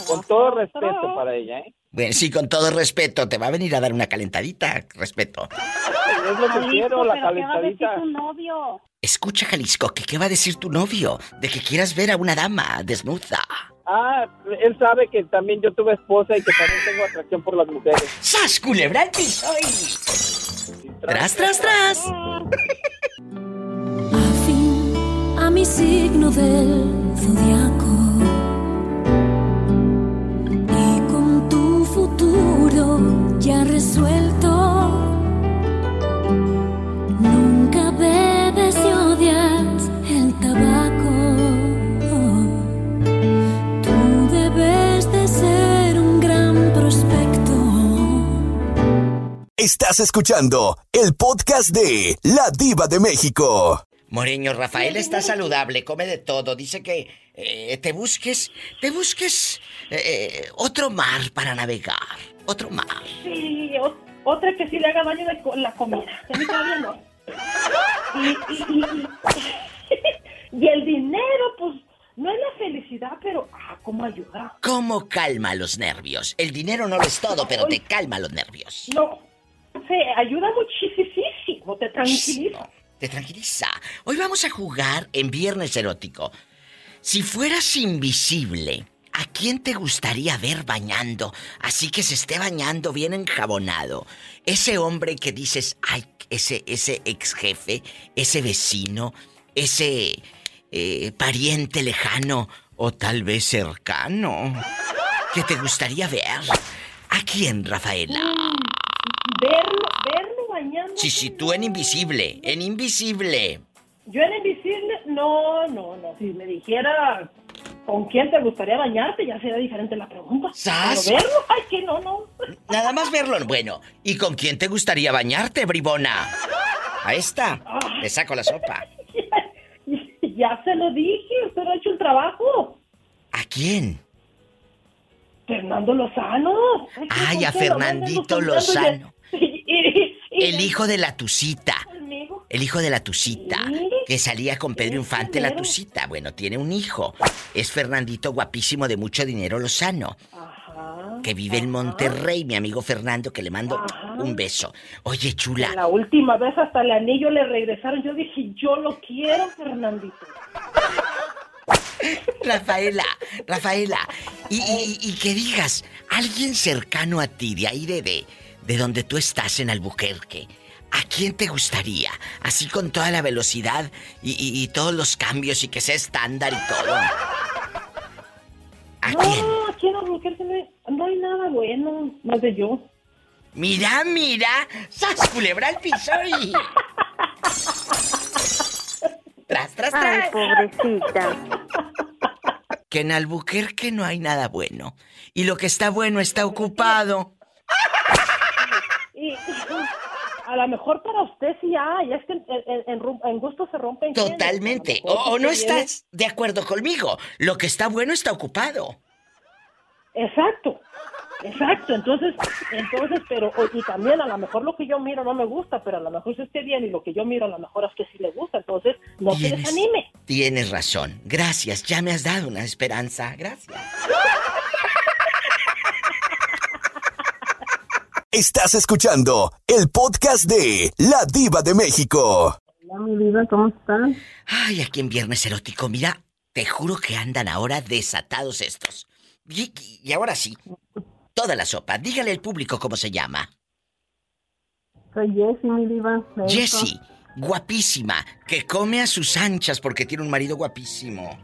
Con todo respeto para ella, ¿eh? Bueno, sí, con todo respeto, te va a venir a dar una calentadita, respeto. Es lo que quiero, la pero ¿qué va a decir calentadita. tu novio? Escucha, Jalisco, que qué va a decir tu novio de que quieras ver a una dama desnuda. Ah, él sabe que también yo tuve esposa y que también tengo atracción por las mujeres. ¡Sas, culebra al piso y... ¡Tras, tras, tras! Afín a mi signo del zodiaco. Y con tu futuro ya resuelto. Estás escuchando el podcast de La Diva de México. Moreño, Rafael está saludable, come de todo. Dice que eh, te busques, te busques eh, otro mar para navegar. Otro mar. Sí, o- otra que sí le haga daño de la comida. Que a mí todavía no. Y, y, y, y- y el dinero, pues, no es la felicidad, pero, ah, ¿cómo ayuda? ¿Cómo calma los nervios? El dinero no lo es todo, pero te calma los nervios. No, ayuda muchísimo, te tranquiliza. Te tranquiliza. Hoy vamos a jugar en Viernes Erótico. Si fueras invisible, ¿a quién te gustaría ver bañando? Así que se esté bañando bien enjabonado. Ese hombre que dices, ay, ese, ese ex jefe, ese vecino, ese eh, pariente lejano o tal vez cercano. ¿Qué te gustaría ver? ¿A quién, Rafaela? Verlo, verlo bañando. Sí, sí, tú en invisible, en invisible. Yo era invisible, no, no, no. Si me dijera con quién te gustaría bañarte, ya sería diferente la pregunta. ¿Sas? Pero verlo, ay, que no, no. Nada más verlo. Bueno, ¿y con quién te gustaría bañarte, bribona? A esta. Le saco la sopa. Ya se lo dije, usted ha hecho el trabajo. ¿A quién? Fernando Lozano. Ay, a ¿por qué lo Fernandito Lozano. Y- y- y- El hijo de la Tucita. conmigo. El hijo de la Tucita. Que salía con Pedro Infante la Tucita. Bueno, tiene un hijo. Es Fernandito guapísimo de mucho dinero Lozano. Que vive en Monterrey, mi amigo Fernando, que le mando un beso. Oye, chula. La última vez hasta el anillo le regresaron. Yo dije, yo lo quiero, Fernandito. Rafaela, Rafaela, y, y- y que digas, alguien cercano a ti, de ahí de, de, de donde tú estás en Albuquerque, ¿a quién te gustaría? Así con toda la velocidad y, y- y todos los cambios y que sea estándar y todo. ¿A quién? No, aquí en Albuquerque no hay, no hay nada bueno, más de yo. Mira, mira, ¡sas culebra al piso y... Tras, tras, tras. pobrecita. Que en Albuquerque no hay nada bueno. Y lo que está bueno está ocupado. Y, y- a lo mejor para usted sí hay, es que en, en- en rum- en gusto se rompen. Totalmente. O, no estás de acuerdo conmigo. Lo que está bueno está ocupado. Exacto, exacto. Entonces, entonces, pero y también a lo mejor lo que yo miro no me gusta, pero a lo mejor si usted viene y lo que yo miro a lo mejor es que sí le gusta. Entonces, no se desanime. Tienes razón. Gracias. Ya me has dado una esperanza. Gracias. Estás escuchando el podcast de La Diva de México. Hola, mi vida, ¿cómo estás? Ay, aquí en Viernes Erótico, mira, te juro que andan ahora desatados estos. Y, y ahora sí, toda la sopa. Dígale al público cómo se llama. Soy Jessie, mi diva. Jessie, guapísima, que come a sus anchas porque tiene un marido guapísimo.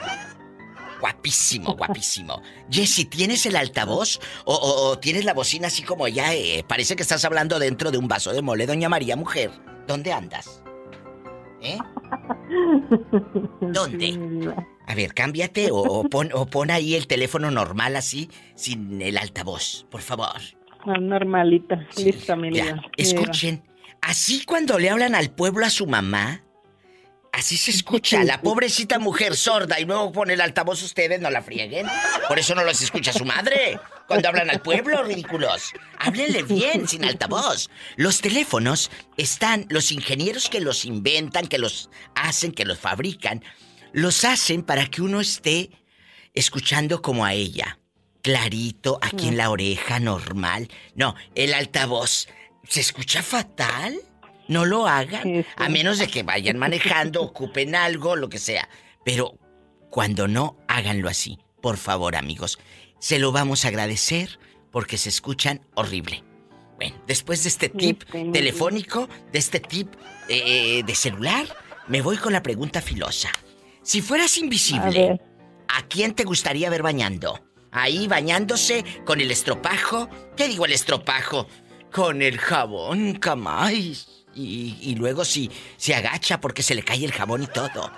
Guapísimo, guapísimo. Jessie, ¿tienes el altavoz? ¿O, o- o tienes la bocina así como ya? eh, parece que estás hablando dentro de un vaso de mole, doña María, mujer. ¿Dónde andas? ¿Eh? ¿Dónde? A ver, cámbiate o, o pon, o pon ahí el teléfono normal así, sin el altavoz, por favor. Ah, Normalita, lista, mi Ya, diva. escuchen. Así cuando le hablan al pueblo a su mamá, Así se escucha. La pobrecita mujer sorda y luego pone el altavoz ustedes, no la frieguen. Por eso no los escucha su madre. Cuando hablan al pueblo, ridículos. Háblenle bien, sin altavoz. Los teléfonos están, los ingenieros que los inventan, que los hacen, que los fabrican, los hacen para que uno esté escuchando como a ella. Clarito, aquí en la oreja, normal. No, el altavoz. ¿Se escucha fatal? No lo hagan. A menos de que vayan manejando, ocupen algo, lo que sea. Pero cuando no, háganlo así. Por favor, amigos. Se lo vamos a agradecer porque se escuchan horrible. Bueno, después de este tip telefónico, de este tip eh, de celular, me voy con la pregunta filosa. Si fueras invisible, ¿a, quién te gustaría ver bañando? Ahí bañándose con el estropajo. ¿Qué digo el estropajo? Con el jabón, camáis. Y, luego si se agacha porque se le cae el jabón y todo.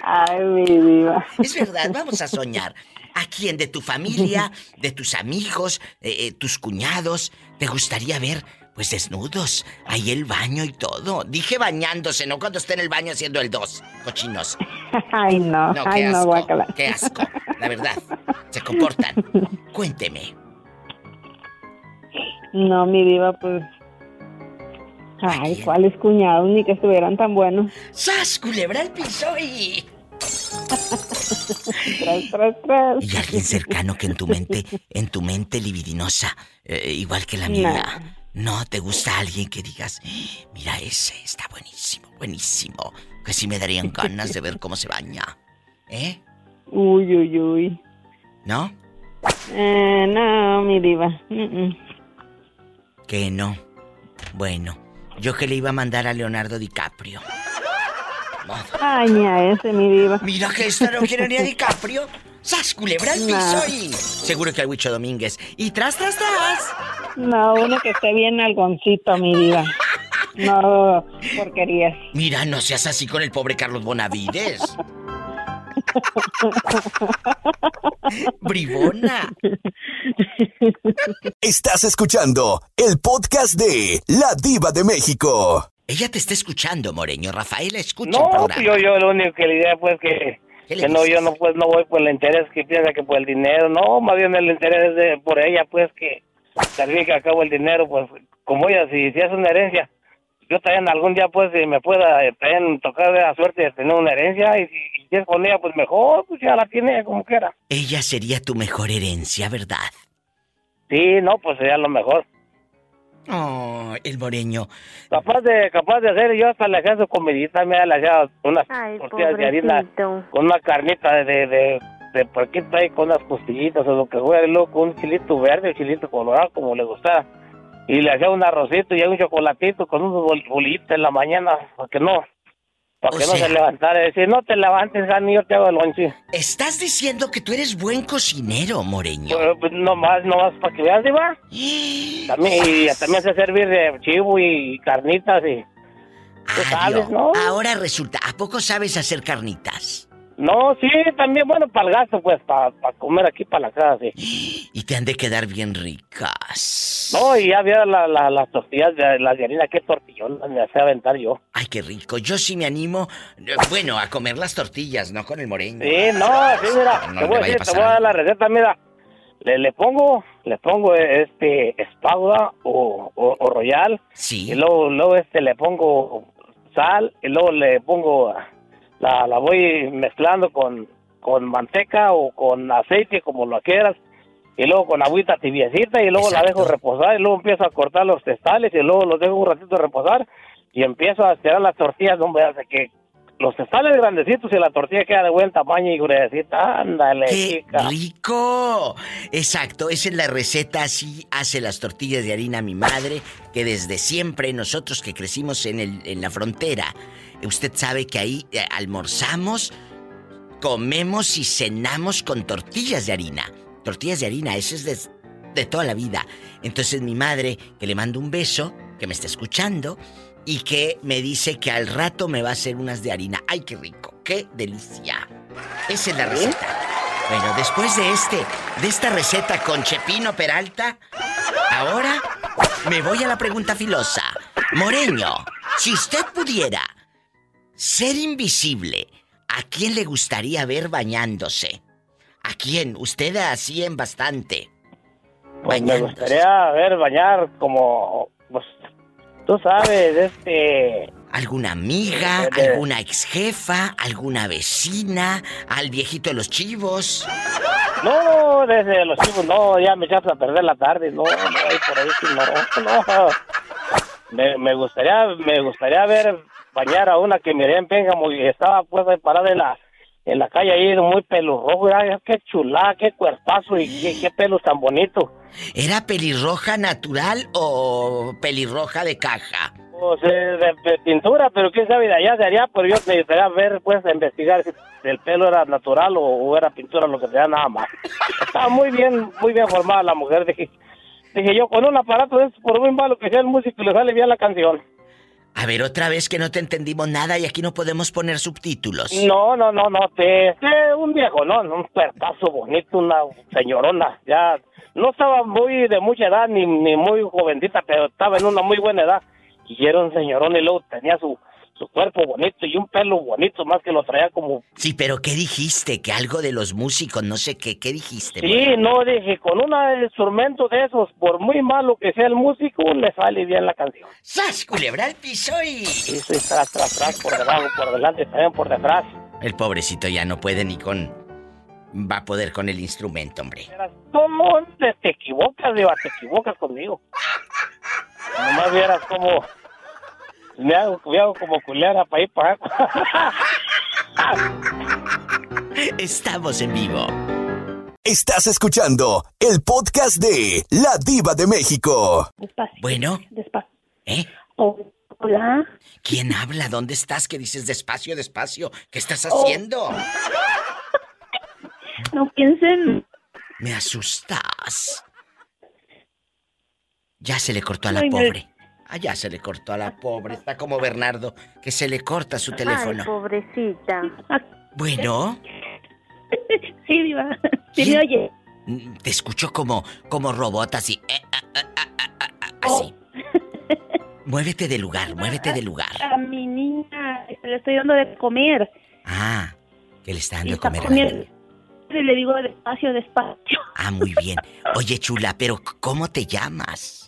Ay, mi diva. Es verdad, vamos a soñar. ¿A quién de tu familia, de tus amigos, eh, eh, tus cuñados, te gustaría ver, pues desnudos? Ahí el baño y todo. Dije bañándose, no cuando esté en el baño haciendo el dos, cochinos. Ay, no, no ay, qué no, asco, guácala. qué asco, la verdad. Se comportan. Cuénteme. No, mi diva, pues. Ay, ¿cuáles cuñados? Ni que estuvieran tan buenos. ¡Sas, culebra el piso y... tras, tras, tras. Y alguien cercano que en tu mente, en tu mente libidinosa, eh, igual que la mía. No, te gusta alguien que digas, mira ese, está buenísimo, buenísimo. Que sí me darían ganas de ver cómo se baña. ¿Eh? Uy, uy, uy. ¿No? Eh, no, mi diva. Mm, mm. Que no. Bueno, yo que le iba a mandar a Leonardo DiCaprio. Ay, ni a ese, mi diva. Mira que esta no quiere ni a DiCaprio. ¡Sas, culebra al No. piso y... Seguro que al Huicho Domínguez. Y tras, tras, tras. No, uno que esté bien algoncito, mi diva. No, porquerías. Mira, no seas así con el pobre Carlos Bonavides. Bribona. Estás escuchando el podcast de La Diva de México. Ella te está escuchando, Moreño. Rafael, escucha el No, programa. pues yo, yo lo único que le diría pues que, ¿Qué le que no, yo no pues no voy por el interés que piensa que por el dinero, no, más bien el interés es de, por ella pues que también que acabo el dinero pues como ella si, si es una herencia, yo también algún día pues si me pueda eh, también tocar la suerte de tener una herencia y si es con ella pues mejor, pues ya la tiene como quiera. Ella sería tu mejor herencia, ¿verdad? Sí, no, pues sería lo mejor. Oh, el Moreño. Capaz de, capaz de hacer, yo hasta le hacía su comidita, me le hacía unas tortillas de harina con una carnita de, de, de, de puerquito ahí, con unas costillitas o lo que fuera, y luego con un chilito verde, un chilito colorado, como le gustaba. Y le hacía un arrocito y un chocolatito con unos bol- bolitos en la mañana, para que no, para que no sea- se levantara. Y decir, no te levantes, Jani, yo te hago el lonche. Estás diciendo que tú eres buen cocinero, Moreño. Pues, pues, nomás, nomás para que veas, Diva. También, y también sé servir de chivo y carnitas y... Tú sabes, ¿no? Ahora resulta, ¿a poco sabes hacer carnitas? No, sí, también, bueno, para el gasto, pues, para comer aquí, para la casa, sí. Y te han de quedar bien ricas. No, y ya había la, la- las tortillas, de, las de harina, qué tortillón me hacía aventar yo. Ay, qué rico. Yo sí me animo, eh, bueno, a comer las tortillas, no con el moreño. Sí, no, sí, mira, No te voy a decir, te voy a dar la receta, mira. Le, le pongo, le pongo este espauda o, o, o royal. Sí. Y luego, luego este le pongo sal y luego le pongo la, la voy mezclando con, con manteca o con aceite como lo quieras y luego con agüita tibiecita y luego la dejo reposar y luego empiezo a cortar los testales y luego los dejo un ratito reposar y empiezo a estirar las tortillas, hombre, hace que los testales grandecitos y la tortilla queda de buen tamaño y gruesita, ándale, ¡Qué chica. rico! Exacto, esa es la receta, así hace las tortillas de harina mi madre, que desde siempre nosotros que crecimos en, el, en la frontera, usted sabe que ahí eh, almorzamos, comemos y cenamos con tortillas de harina. Tortillas de harina, eso es de, de toda la vida. Entonces mi madre, que le mando un beso, que me está escuchando, y que me dice que al rato me va a hacer unas de harina. ¡Ay, qué rico! ¡Qué delicia! Esa es la receta. Bueno, después de este, de esta receta con Chepino Peralta, ahora me voy a la pregunta filosa. Moreño, Si usted pudiera ser invisible, ¿a quién le gustaría ver bañándose? ¿A quién? Usted así en bastante. Pues me gustaría ver bañar como, pues, tú sabes, este... ¿Alguna amiga, De- de- alguna ex jefa, alguna vecina, al viejito de los chivos? No, desde los chivos, no, ya me echaste a perder la tarde, no, no, por ahí no, no. Me, me gustaría, me gustaría ver bañar a una que miré en Pénjamo y estaba pues parada en la, en la calle ahí, muy pelirrojo, qué chulá, qué cuerpazo y qué, qué pelo tan bonito. ¿Era pelirroja natural o pelirroja de caja? Pues eh, de, de pintura, pero quién sabe de allá, de allá, pero yo necesitaría ver, pues, investigar si el pelo era natural o, o era pintura, lo que sea, nada más. Estaba muy bien, muy bien formada la mujer, dije, dije yo, con un aparato de por muy malo que sea el músico, le sale bien la canción. A ver, otra vez que no te entendimos nada y aquí no podemos poner subtítulos. No, no, no, no, te, un viejo, no, un cuerpazo bonito, una señorona, ya, no estaba muy de mucha edad ni, ni muy jovencita, pero estaba en una muy buena edad. Y era un señorón y luego tenía su, su cuerpo bonito y un pelo bonito, más que lo traía como... Sí, pero ¿qué dijiste? Que algo de los músicos, no sé qué, ¿qué dijiste? Sí, no, dije, con un instrumento de esos, por muy malo que sea el músico, le sale bien la canción. ¡Sas, culebra al piso y... Sí, sí, tras, tras, tras, por debajo, por delante, también por detrás. El pobrecito ya no puede ni con... Va a poder con el instrumento, hombre. ¿Cómo te, te equivocas, Diva? Te equivocas conmigo. Nomás vieras cómo... Me hago, me hago como culera para ir para acá. Estamos en vivo. Estás escuchando el podcast de La Diva de México. Bueno, Despacio. ¿eh? hola. ¿Quién habla? ¿Dónde estás? ¿Qué dices despacio, despacio? ¿Qué estás haciendo? No piensen. Me asustas. Ya se le cortó a la Ay, me- pobre. Ah, ya se le cortó a la pobre. Está como Bernardo, que se le corta su teléfono. Ay, pobrecita. Bueno, Sí, Diva. Sí, me oye. mm, te escucho como, como robot así. eh, ah, ah, ah, ah, ah, ah, así. Muévete de lugar, muévete de lugar. A mi niña le estoy dando de comer. Ah, que le está dando de comer a. Y Le digo despacio, despacio. Ah, muy bien. Oye, chula, pero ¿cómo te llamas?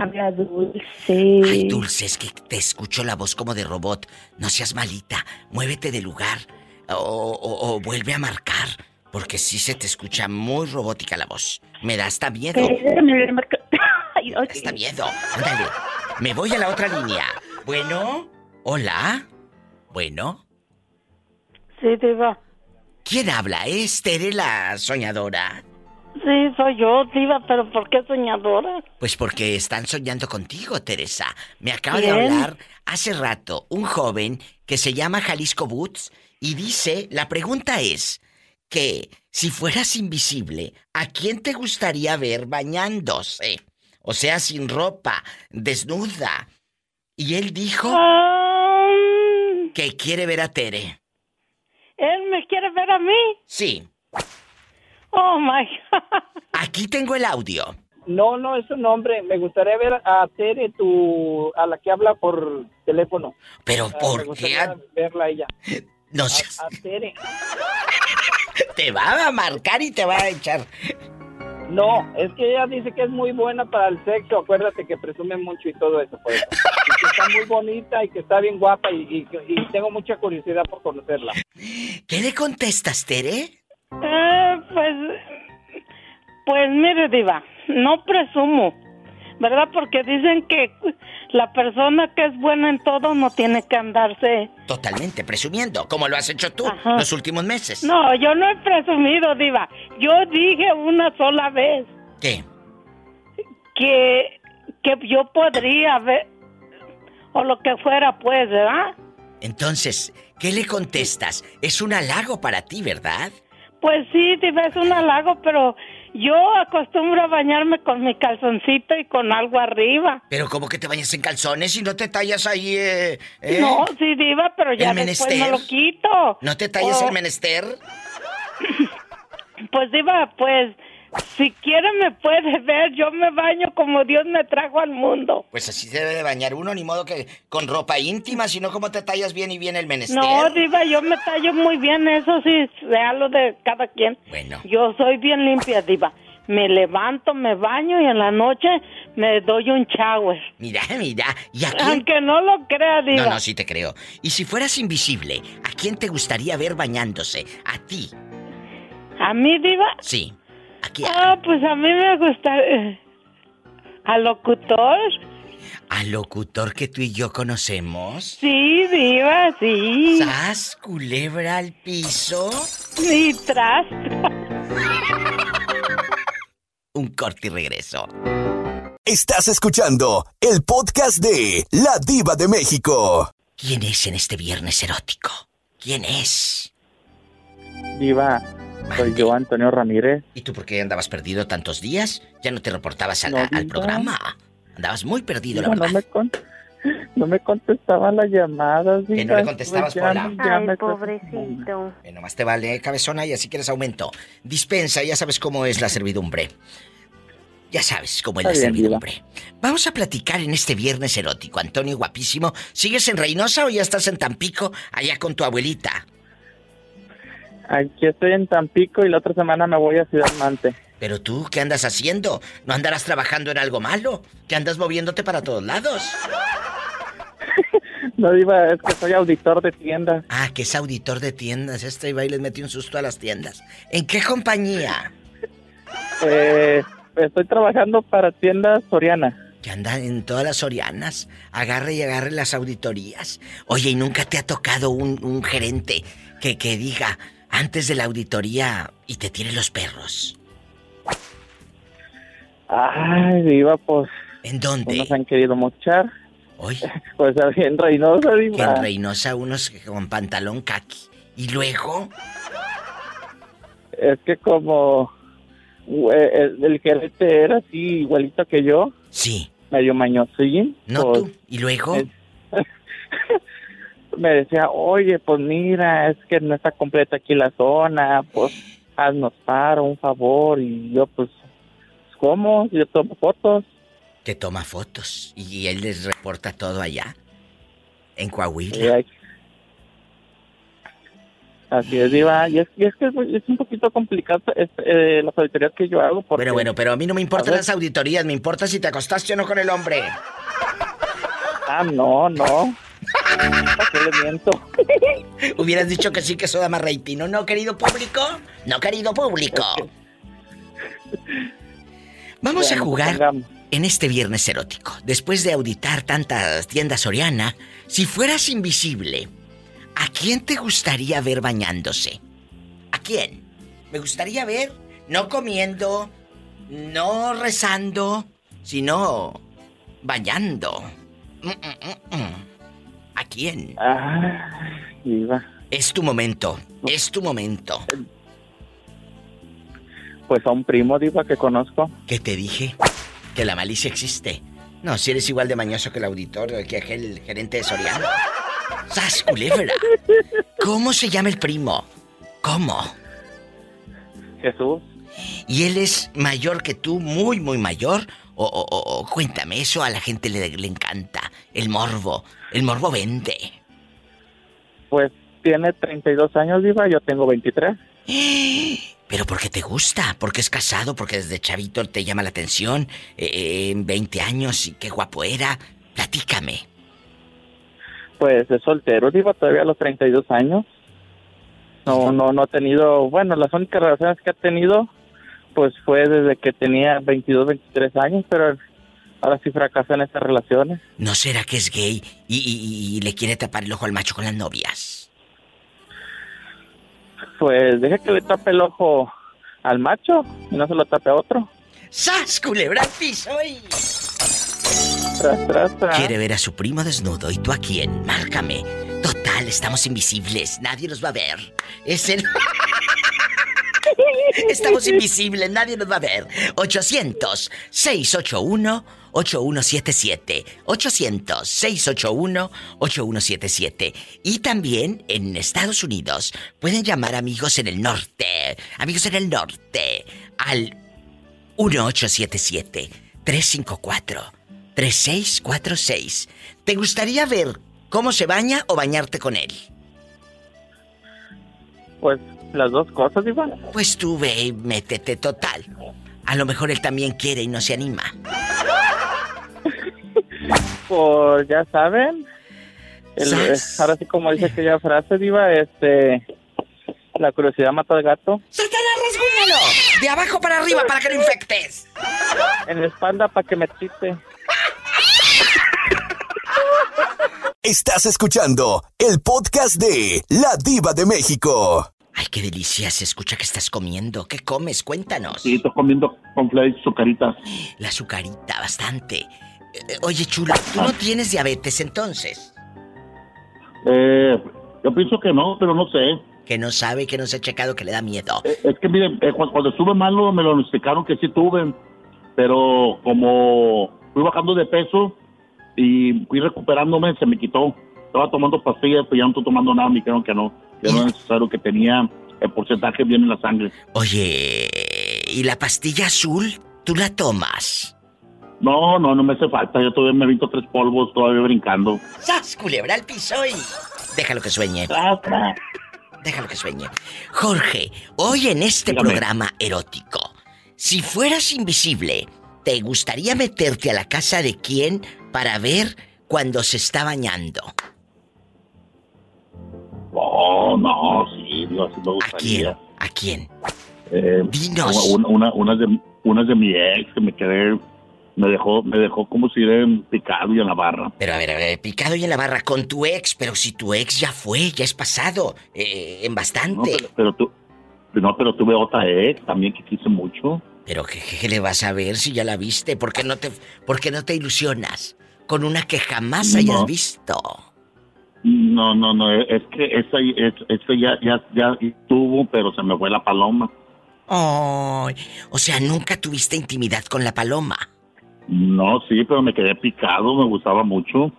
Habla dulce. Ay, Dulce, es que te escucho la voz como de robot. No seas malita. Muévete de lugar. O, o- o vuelve a marcar. Porque sí se te escucha muy robótica la voz. Me da hasta miedo. Ok. Hasta miedo. Ándale. Me voy a la otra línea. Bueno. Hola. Bueno. Sí, Diva. ¿Quién habla? ¿Es Tere la soñadora? Sí, soy yo, Diva, pero ¿por qué soñadora? Pues porque están soñando contigo, Teresa. Me acaba de hablar hace rato un joven que se llama Jalisco Boots y dice, la pregunta es que si fueras invisible, ¿a quién te gustaría ver bañándose? O sea, sin ropa, desnuda. Y él dijo que quiere ver a Tere. ¿Él me quiere ver a mí? Sí. Oh, my God. Aquí tengo el audio. No, no, es un nombre. Me gustaría ver a Tere, tu, a la que habla por teléfono. Pero Ah, ¿por me qué? gustaría verla a ella. No A, seas- a Tere. Te va a marcar y te va a echar. No, es que ella dice que es muy buena para el sexo. Acuérdate que presume mucho y todo eso. Por eso. Y que está muy bonita y que está bien guapa y, y- y tengo mucha curiosidad por conocerla. ¿Qué le contestas, Tere? Eh, pues, pues mire, Diva, no presumo, ¿verdad? Porque dicen que la persona que es buena en todo no tiene que andarse. Totalmente, presumiendo, como lo has hecho tú los últimos meses. No, yo no he presumido, Diva. Yo dije una sola vez ¿Qué? que, que yo podría ver, o lo que fuera, pues, ¿verdad? Entonces, ¿qué le contestas? Es un halago para ti, ¿verdad? Pues sí, Diva, es un halago, pero yo acostumbro a bañarme con mi calzoncito y con algo arriba. Pero ¿cómo que te bañas en calzones y no te tallas ahí, eh? eh? No, sí, Diva, pero ya ¿El después me lo quito. ¿No te tallas Oh, el menester? Pues, Diva, pues Si quiere me puede ver, yo me baño como Dios me trajo al mundo. Pues así se debe de bañar uno, ni modo que con ropa íntima, sino como te tallas bien y bien el menester. No, diva, yo me tallo muy bien, eso sí, sea lo de cada quien. Bueno. Yo soy bien limpia, diva. Me levanto, me baño y en la noche me doy un shower. Mira, mira, ¿y a quién? Aunque no lo crea, diva. No, no, sí te creo. Y si fueras invisible, ¿a quién te gustaría ver bañándose? ¿A ti? ¿A mí, diva? Sí. Aquí. Ah, pues a mí me gusta... eh, ¿Al locutor? ¿Al locutor que tú y yo conocemos? Sí, diva, sí. ¿Sas, culebra al piso? Sí, tras. Un corte y regreso. Estás escuchando el podcast de La Diva de México. ¿Quién es en este viernes erótico? ¿Quién es? Diva, soy yo, Antonio Ramírez. ¿Y tú por qué andabas perdido tantos días? ¿Ya no te reportabas a No, la- al programa? Andabas muy perdido, la verdad. no, me con- no me contestaban las llamadas. Que no le contestabas, pues ya- Pola. ya Ay, me- pobrecito. Eh, nomás te vale cabezona y así quieres aumento. Dispensa, ya sabes cómo es la servidumbre. Ya sabes cómo es la servidumbre. Vamos a platicar en este viernes erótico. Antonio, guapísimo. ¿Sigues en Reynosa o ya estás en Tampico, allá con tu abuelita? Aquí estoy en Tampico y la otra semana me voy a Ciudad Mante. Pero tú, ¿qué andas haciendo? ¿No andarás trabajando en algo malo? ¿Que andas moviéndote para todos lados? No, Diva, es que soy auditor de tiendas. Ah, que es auditor de tiendas. Este iba y les metió un susto a las tiendas. ¿En qué compañía? Eh, estoy trabajando para tiendas Soriana. Que anda en todas las Sorianas. Agarre y agarre las auditorías. Oye, ¿y nunca te ha tocado un, un gerente que, que diga antes de la auditoría y te tire los perros? Ay, Diva, pues... ¿En dónde? Nos han querido mochar. Oye. Pues en Reynosa, Que Diva. en Reynosa unos que con pantalón kaki. ¿Y luego? Es que como el, el gerente era así igualito que yo. Sí. Medio mañosín. No pues, tú. ¿Y luego? me decía, oye, pues mira, es que no está completa aquí la zona, pues haznos paro, un favor. Y yo, pues, ¿cómo? Yo tomo fotos. Te toma fotos y él les reporta todo allá. En Coahuila. hay- Así es, Diva. Y es, y es que es, es un poquito complicado eh, las auditorías que yo hago. Porque, Bueno, bueno, pero a mí no me importan las auditorías, me importa si te acostaste o no con el hombre. Ah, no, no. ¿Para qué le miento? Hubieras dicho que sí, que eso da más rating. ¿No, no, querido público? No, querido público. Vamos a jugar supongamos. en este viernes erótico. Después de auditar tantas tiendas Soriana, si fueras invisible, ¿a quién te gustaría ver bañándose? ¿A quién? Me gustaría ver no comiendo, no rezando, sino bañando. Mm, mm, mm, mm. ¿A quién? Ah, Diva. Es tu momento, es tu momento. Pues a un primo, Diva, que conozco. ¿Qué te dije? Que la malicia existe. No, si eres igual de mañoso que el auditor, que aquel gerente de Soriano. ¡Sas, culebra! ¿Cómo se llama el primo? ¿Cómo? Jesús. ¿Y él es mayor que tú, muy, muy mayor? O, o- o- o cuéntame, eso a la gente le, le encanta. El morbo. El morbo vende. Pues tiene 32 años, Diva, yo tengo 23. Pero porque te gusta, porque es casado, porque desde chavito te llama la atención. eh, En 20 años y qué guapo era. Platícame. Pues es soltero, Diva, todavía a los 32 años. No, no, no ha tenido, bueno, las únicas relaciones que ha tenido, pues fue desde que tenía 22, 23 años, pero ahora sí fracasó en esas relaciones. ¿No será que es gay y, y- y le quiere tapar el ojo al macho con las novias? Pues deje que le tape el ojo al macho y no se lo tape a otro. ¡Sas, culebra piso! Tras, tras, tras. Quiere ver a su primo desnudo y tú a quién? Márcame. Total, estamos invisibles, nadie nos va a ver. Es el... Estamos invisibles, nadie nos va a ver. 800-681-8177. 800-681-8177. Y también en Estados Unidos pueden llamar amigos en el norte. Amigos en el norte. Al 1877-354-3646. ¿Te gustaría ver cómo se baña o bañarte con él? Pues las dos cosas, igual. Pues tú ve y métete total. A lo mejor él también quiere y no se anima. Pues ya saben. El- ahora sí, como dice aquella frase, Diva, este. La curiosidad mata al gato. ¡Satanás, rasguñalo! De abajo para arriba para que no infectes. En la espalda para que me chiste. Estás escuchando el podcast de La Diva de México. Ay, qué delicia. Se escucha que estás comiendo. ¿Qué comes? Cuéntanos. Sí, estoy comiendo conflakes, sucaritas. La azucarita, bastante. Eh, oye, chulo, ¿tú no tienes diabetes entonces? Eh, yo pienso que no, pero no sé. Que no sabe, que no se ha checado, que le da miedo. Es que miren, eh, cuando, cuando estuve malo me lo explicaron que sí tuve, pero como fui bajando de peso y fui recuperándome, se me quitó. Estaba tomando pastillas, pero ya no estoy tomando nada, me dijeron que no. No es necesario que tenía el porcentaje bien en la sangre. Oye, ¿y la pastilla azul tú la tomas? No, no, no me hace falta. Yo todavía me visto tres polvos, todavía brincando. ¡Sas, culebra al piso y... Déjalo que sueñe. Déjalo que sueñe. Jorge, hoy en este Dígame. programa erótico, si fueras invisible, ¿te gustaría meterte a la casa de quién para ver cuando se está bañando? No, sí, sí me gustaría. ¿A quién? Eh, Dinos. Una, una, de, unas de mi ex que me quedé, me dejó, me dejó como si era en picado y en la barra. Pero a ver, a ver, picado y en la barra con tu ex, pero si tu ex ya fue, ya es pasado, eh, en No, bastante. pero, pero tú, no, pero tuve otra ex también que quise mucho. Pero ¿qué, qué le vas a ver si ya la viste? ¿Por qué no te, por qué no te ilusionas con una que jamás hayas No. visto? No, no, no, es que ya, ya, ya tuvo, pero se me fue la paloma. Ay, o sea, nunca tuviste intimidad con la paloma. No, sí, pero me quedé picado, me gustaba mucho.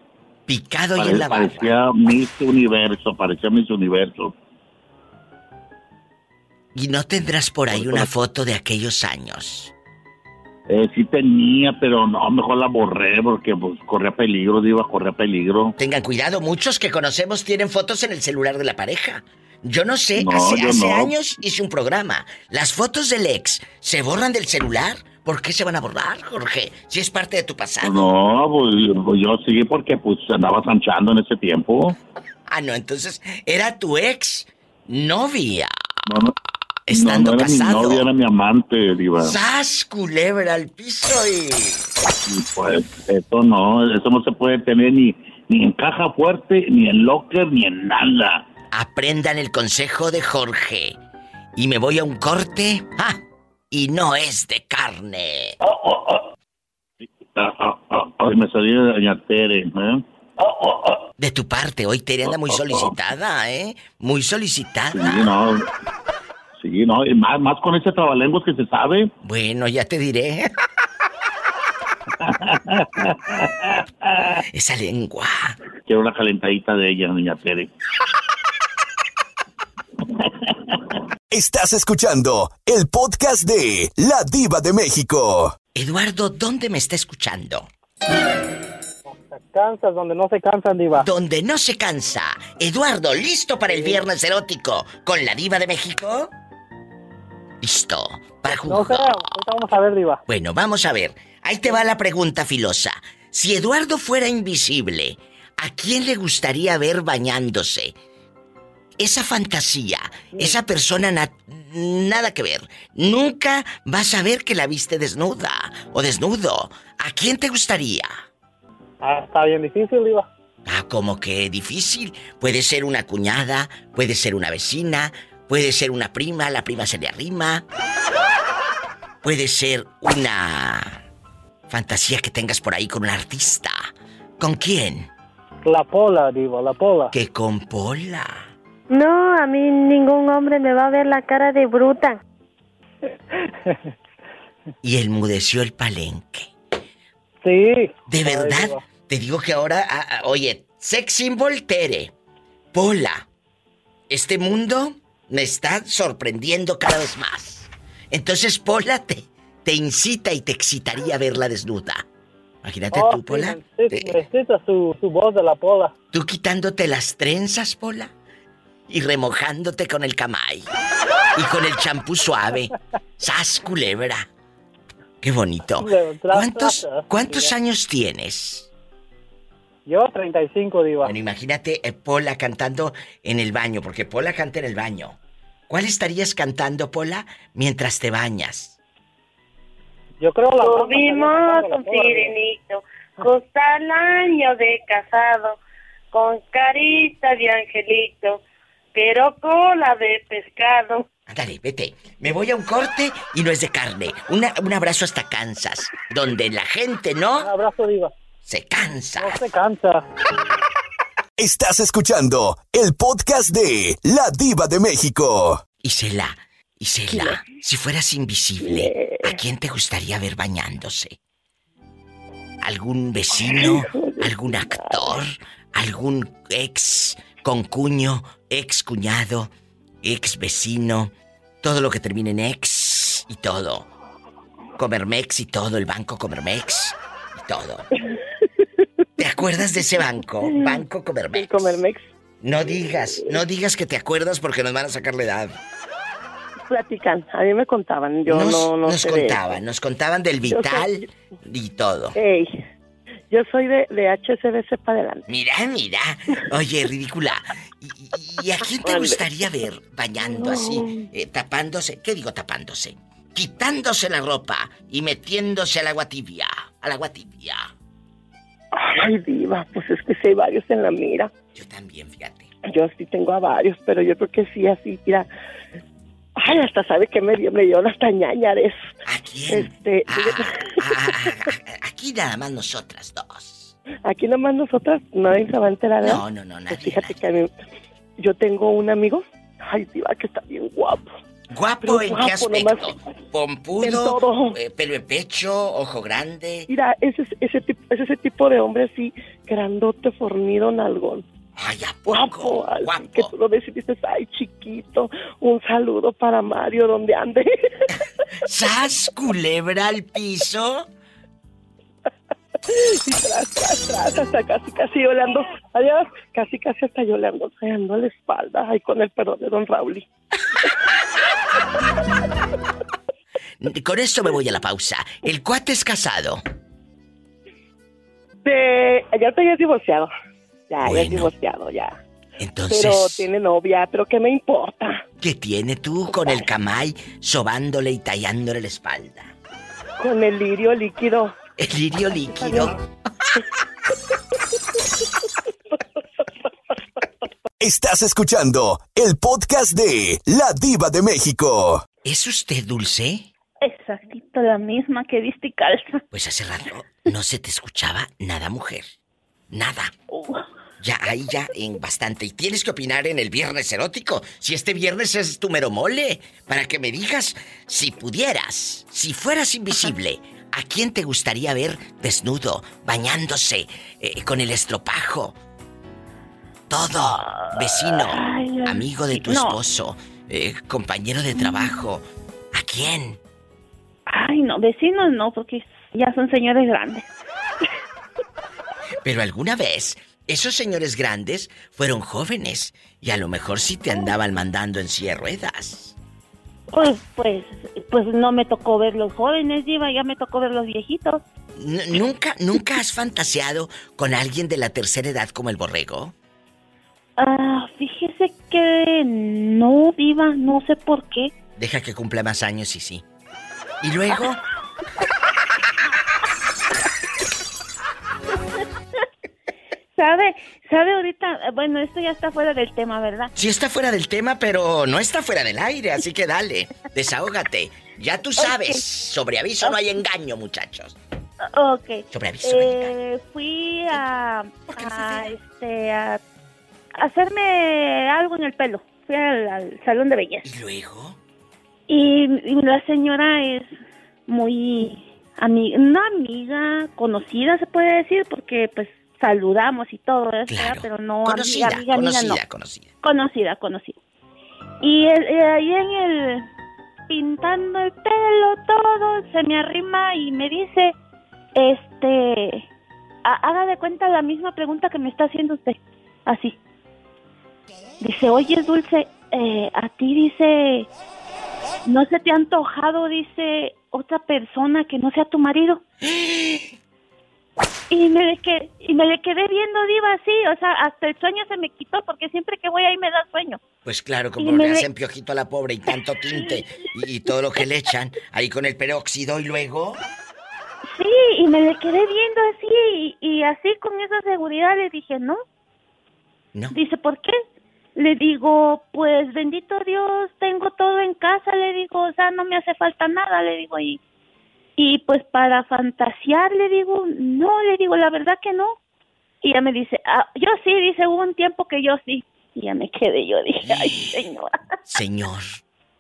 Picado y en la barra. Parecía Miss Universo, parecía Miss Universo. Y no tendrás por ahí una foto de aquellos años. Eh, sí tenía, pero no, mejor la borré porque pues corría peligro, iba a correr peligro. Tengan cuidado, muchos que conocemos tienen fotos en el celular de la pareja. Yo no sé, No, hace, hace no. años hice un programa. ¿Las fotos del ex se borran del celular? ¿Por qué se van a borrar, Jorge? Si es parte de tu pasado. No, pues, pues, yo sí, porque pues andaba sanchando en ese tiempo. Ah, no, entonces era tu ex novia. No, no, Estando no, no era casado. mi novia, era mi amante, Diva. ¡Sas, culebra al piso y... Pues eso no, eso no se puede tener ni, ni en caja fuerte, ni en locker, ni en nada. Aprendan el consejo de Jorge. Y me voy a un corte. ¡Ah! Y no es de carne. Ah, ah, ah, ay, me salió de Doña Tere, ¿eh? De tu parte, hoy Tere anda muy solicitada, ¿eh? Muy solicitada. Sí, no. Sí, no, y más, más con ese trabalenguas que se sabe. Bueno, ya te diré. Esa lengua. Quiero una calentadita de ella, Doña Tere. Estás escuchando el podcast de La Diva de México. Eduardo, ¿dónde me está escuchando? Cansas donde no se cansan, Diva. Donde no se cansa. Eduardo, ¿listo para el viernes erótico con la diva de México? Listo. Para No jugar. sé, ahorita vamos a ver, Diva. Bueno, vamos a ver. Ahí te va la pregunta filosa. Si Eduardo fuera invisible, ¿a quién le gustaría ver bañándose? Esa fantasía, esa persona na- nada que ver. Nunca vas a ver que la viste desnuda o desnudo. ¿A quién te gustaría? Ah, está bien difícil, Diva. Ah, como que difícil. Puede ser una cuñada, puede ser una vecina, puede ser una prima, la prima se le arrima. Puede ser una fantasía que tengas por ahí con un artista. ¿Con quién? La Pola, Diva, la Pola. Que con Pola. No, a mí ningún hombre me va a ver la cara de bruta. Y enmudeció el palenque. Sí. ¿De verdad? Te digo que ahora, ah, ah, oye, sex symbol Tere, Pola. Este mundo me está sorprendiendo cada vez más. Entonces, Pola, te, te incita y te excitaría verla desnuda? Imagínate Oh, tú, sí, Pola. te- excita- me excita su, su voz de la Pola. Tú quitándote las trenzas, Pola. Y remojándote con el camay. Y con el champú suave. ¡Sas, culebra! ¡Qué bonito! ¿Cuántos. ¿cuántos años tienes? Yo 35, Diva. Bueno, imagínate eh, Pola cantando en el baño, porque Pola canta en el baño. ¿Cuál estarías cantando, Pola, mientras te bañas? Yo creo la Tuvimos un sirenito, justo al año de casado, con carita de angelito, pero cola de pescado. Ándale, vete. Me voy a un corte y no es de carne. Una- un abrazo hasta Kansas, donde la gente no... Un abrazo, Diva. Se cansa. No se cansa. Estás escuchando el podcast de La Diva de México. Isela, Isela, si fueras invisible, ¿a quién te gustaría ver bañándose? ¿Algún vecino? ¿Algún actor? ¿Algún ex concuño? ¿Ex cuñado? ¿Ex vecino? Todo lo que termine en ex y todo. Comermex y todo, el banco Comermex y todo. ¿Te acuerdas de ese banco? Banco Comermex. Comermex. No digas, no digas que te acuerdas porque nos van a sacar la edad. Platican, a mí me contaban, yo nos, no, no nos sé de eso. contaban, nos contaban del Yo vital y todo. Ey, yo soy de, de HSBC para adelante. Mira, mira. Oye, ridícula. ¿Y, a quién te gustaría ver bañando así, eh, tapándose? ¿Qué digo tapándose? Quitándose la ropa y metiéndose al agua tibia. Al agua tibia. Ay, diva, pues es que sí hay varios en la mira. Yo también, fíjate. Yo sí tengo a varios, pero yo creo que sí, así, mira. Ay, hasta sabe que me dio, me dio hasta ñañares. ¿A quién? Este, Aquí nada más nosotras dos. aquí nomás nosotras, nadie se va a enterar. ¿eh? No, no, no, Pues nadie. fíjate que a mí, yo tengo un amigo, ay, diva, que está bien guapo. ¿Guapo en guapo qué aspecto? nomás. En ¿Pompudo? eh, ¿Pelo de pecho? ¿Ojo grande? Mira, ese, es- ese, tipo, es ese tipo de hombre así, grandote, fornido, nalgón. Ay, ¿a Guapo, así que tú lo ves y dices, ay, chiquito, un saludo para Mario donde ande. ¿Sas culebra al piso? y tras, tras, tras, hasta casi, casi yo le ando, adiós, casi, casi hasta yo le ando cayendo la espalda, ay, con el perdón de don Rauli. Con esto me voy a la pausa. El cuate es casado. De, ya estoy divorciado, ya, ya es divorciado, ya. Entonces, Pero tiene novia, pero ¿qué me importa? ¿qué tiene tú con el camay sobándole y tallándole la espalda? Con el lirio líquido. El lirio líquido. Estás escuchando el podcast de La Diva de México. ¿Es usted dulce? Exactito, la misma que viste y calza. Pues hace rato no se te escuchaba nada, mujer. Nada. Ya, ahí ya, en bastante. Y tienes que opinar en el viernes erótico. Si este viernes es tu mero mole. Para que me digas, si pudieras, si fueras invisible, ¿a quién te gustaría ver desnudo, bañándose, eh, con el estropajo? Todo. Vecino, amigo de tu esposo, eh, compañero de trabajo. ¿A quién? Ay, no, vecinos no, porque ya son señores grandes. Pero alguna vez, esos señores grandes fueron jóvenes y a lo mejor sí te andaban mandando en silla ruedas. Pues, pues, pues no me tocó ver los jóvenes, Diva, ya me tocó ver los viejitos. ¿Nunca, nunca has fantaseado con alguien de la tercera edad como el borrego? Ah, fíjese que no, Diva, no sé por qué. Deja que cumpla más años y sí. ¿Y luego? ¿Sabe? ¿Sabe ahorita? Bueno, esto ya está fuera del tema, ¿verdad? Sí está fuera del tema, pero no está fuera del aire, así que dale, desahógate. Ya tú sabes, sobre aviso no hay engaño, muchachos. Ok. Sobre aviso. Eh, fui a, a, este, a hacerme algo en el pelo. Fui al, al salón de belleza. ¿Y luego? Y, y la señora es muy amiga, una amiga conocida se puede decir porque pues saludamos y todo eso, ¿verdad? pero no Conocida, amiga, amiga, amiga, conocida, no. conocida. Conocida, conocida. Y ahí en el pintando el pelo, todo, se me arrima y me dice, este, ha- haga de cuenta la misma pregunta que me está haciendo usted, así. Dice, oye, Dulce, eh, a ti dice, ¿no se te ha antojado, dice, otra persona que no sea tu marido? Y me, le que, y me le quedé viendo, Diva, así, o sea, hasta el sueño se me quitó, porque siempre que voy ahí me da sueño. Pues claro, como le le- hacen piojito a la pobre y tanto tinte y, y todo lo que le echan ahí con el peróxido y luego. Sí, y me le quedé viendo así, y, y así con esa seguridad le dije, no. No. Dice, ¿por qué? Le digo, pues bendito Dios, tengo todo en casa, le digo, o sea, no me hace falta nada, le digo, y, y pues para fantasear, le digo, no, le digo, la verdad que no. Y ella me dice, ah, yo sí, dice, hubo un tiempo que yo sí. Y ya me quedé, yo dije, ay, señora. Señor,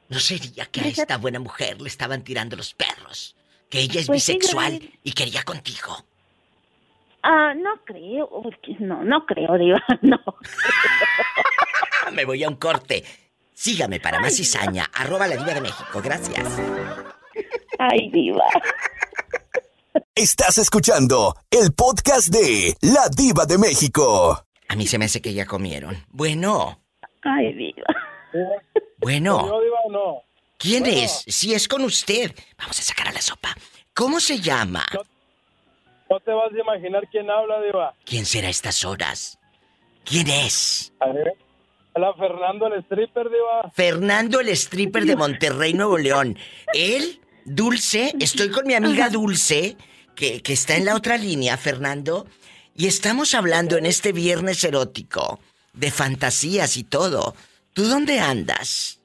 ¿no sería que a esta buena mujer le estaban tirando los perros? Que ella es Pues bisexual y quería contigo. Ah, no creo, porque no, no creo, diva, no. Me voy a un corte. Sígame para más cizaña. Arroba la diva de México. Gracias. Ay, diva. Estás escuchando el podcast de La Diva de México. A mí se me hace que ya comieron. Bueno, Ay, diva. bueno. ¿Yo, Diva, no? ¿Quién Bueno. es? Si es con usted. Vamos a sacar a la sopa. ¿Cómo se llama? No te vas a imaginar quién habla, Diva. ¿Quién será a estas horas? ¿Quién es? A ver. Hola, Fernando, el stripper, Diva. Fernando el stripper de Monterrey, Nuevo León. Él, Dulce, estoy con mi amiga Dulce, que, que está en la otra línea, Fernando, y estamos hablando en este viernes erótico de fantasías y todo. ¿Tú dónde andas?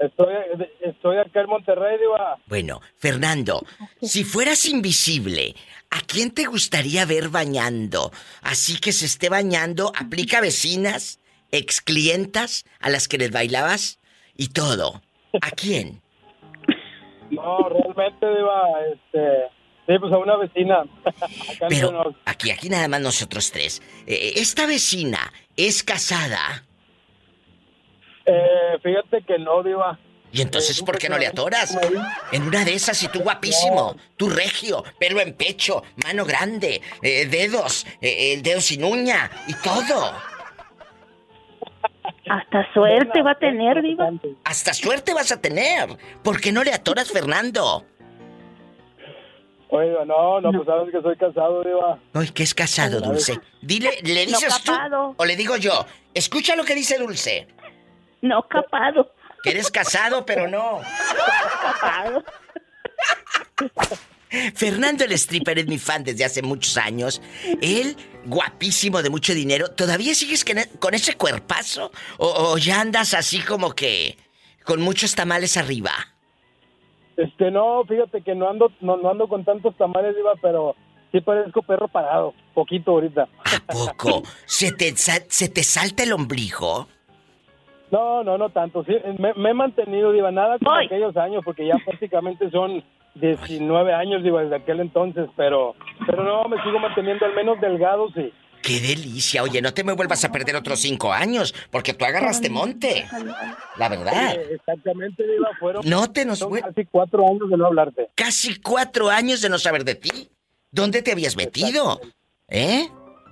Estoy, estoy acá en Monterrey, Diva. Bueno, Fernando, si fueras invisible, ¿a quién te gustaría ver bañando? Así que se esté bañando, aplica vecinas, ex clientas a las que les bailabas y todo. ¿A quién? No, realmente, Diva, este... Sí, pues a una vecina. Acá Pero aquí, aquí nada más nosotros tres. Eh, esta vecina es casada. Eh, fíjate que no, Diva. ¿Y entonces por qué no le atoras? En una de esas, y tú guapísimo, tú regio, pelo en pecho, mano grande, eh, dedos, eh, el dedo sin uña y todo. Hasta suerte va a tener, diva. Hasta suerte vas a tener. ¿Por qué no le atoras, Fernando? Oiga, no, no, pues sabes que soy casado, Diva. Ay, que es casado, Dulce. Dile, ¿le No dices tú capado. o le digo yo? Escucha lo que dice Dulce. No capado. Que eres casado, pero no. Capado. Fernando el stripper es mi fan desde hace muchos años. Él, guapísimo, de mucho dinero. ¿Todavía sigues con ese cuerpazo? ¿O, o ya andas así como que con muchos tamales arriba? Este, no, fíjate que no ando, no, no ando con tantos tamales, Diva, pero sí parezco perro parado. Poquito ahorita. ¿A poco? ¿Se te, sa- ¿Se te salta el ombligo? No, no, no tanto. Sí, me, me he mantenido, Diva, nada como aquellos años, porque ya prácticamente son 19 años, Diva, desde aquel entonces, pero, pero no, me sigo manteniendo al menos delgado, sí. ¡Qué delicia! Oye, no te me vuelvas a perder otros cinco años, porque tú agarraste monte. La verdad. Eh, exactamente, Diva, fueron No te nos fue- casi cuatro años de no hablarte. Casi cuatro años de no saber de ti. ¿Dónde te habías metido? ¿Eh?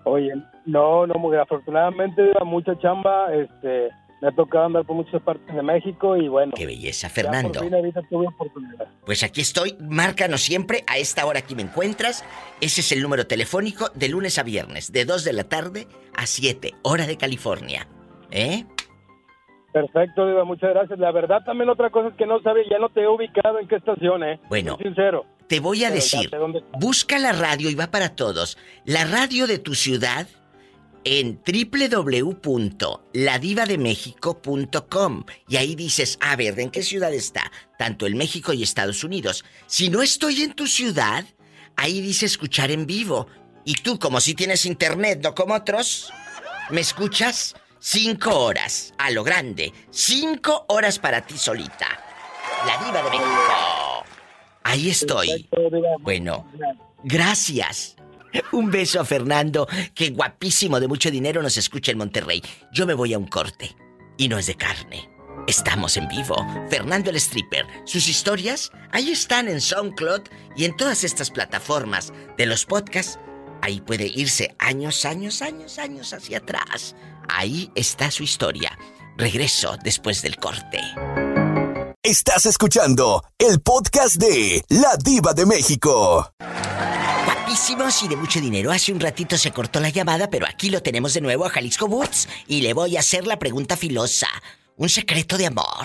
Oye, no, no, mujer, afortunadamente, Diva, mucha chamba, este, me ha tocado andar por muchas partes de México y bueno. Qué belleza, Fernando. por fin ahorita tuve oportunidad. Pues aquí estoy, márcanos siempre, a esta hora aquí me encuentras. Ese es el número telefónico de lunes a viernes, de 2 de la tarde a 7, hora de California. ¿Eh? Perfecto, Diva, muchas gracias. La verdad también otra cosa es que no sabía, ya no te he ubicado en qué estación, ¿eh? Bueno. Soy sincero. Te voy a Pero decir, dónde- busca la radio y va para todos. La radio de tu ciudad en www.ladivademexico.com y ahí dices, a ver, ¿en qué ciudad está? Tanto en México y Estados Unidos. Si no estoy en tu ciudad, ahí dice escuchar en vivo. Y tú, como si tienes internet, no como otros, ¿me escuchas? Cinco horas, a lo grande. Cinco horas para ti solita. La diva de México. Ahí estoy. Bueno, gracias. Un beso a Fernando, que guapísimo de mucho dinero nos escucha en Monterrey. Yo me voy a un corte. Y no es de carne. Estamos en vivo. Fernando el Stripper. Sus historias ahí están en SoundCloud y en todas estas plataformas de los podcasts. Ahí puede irse años, años, años, años hacia atrás. Ahí está su historia. Regreso después del corte. Estás escuchando el podcast de La Diva de México. Guapísimos y de mucho dinero. Hace un ratito se cortó la llamada, pero aquí lo tenemos de nuevo a Jalisco Boots y le voy a hacer la pregunta filosa. Un secreto de amor.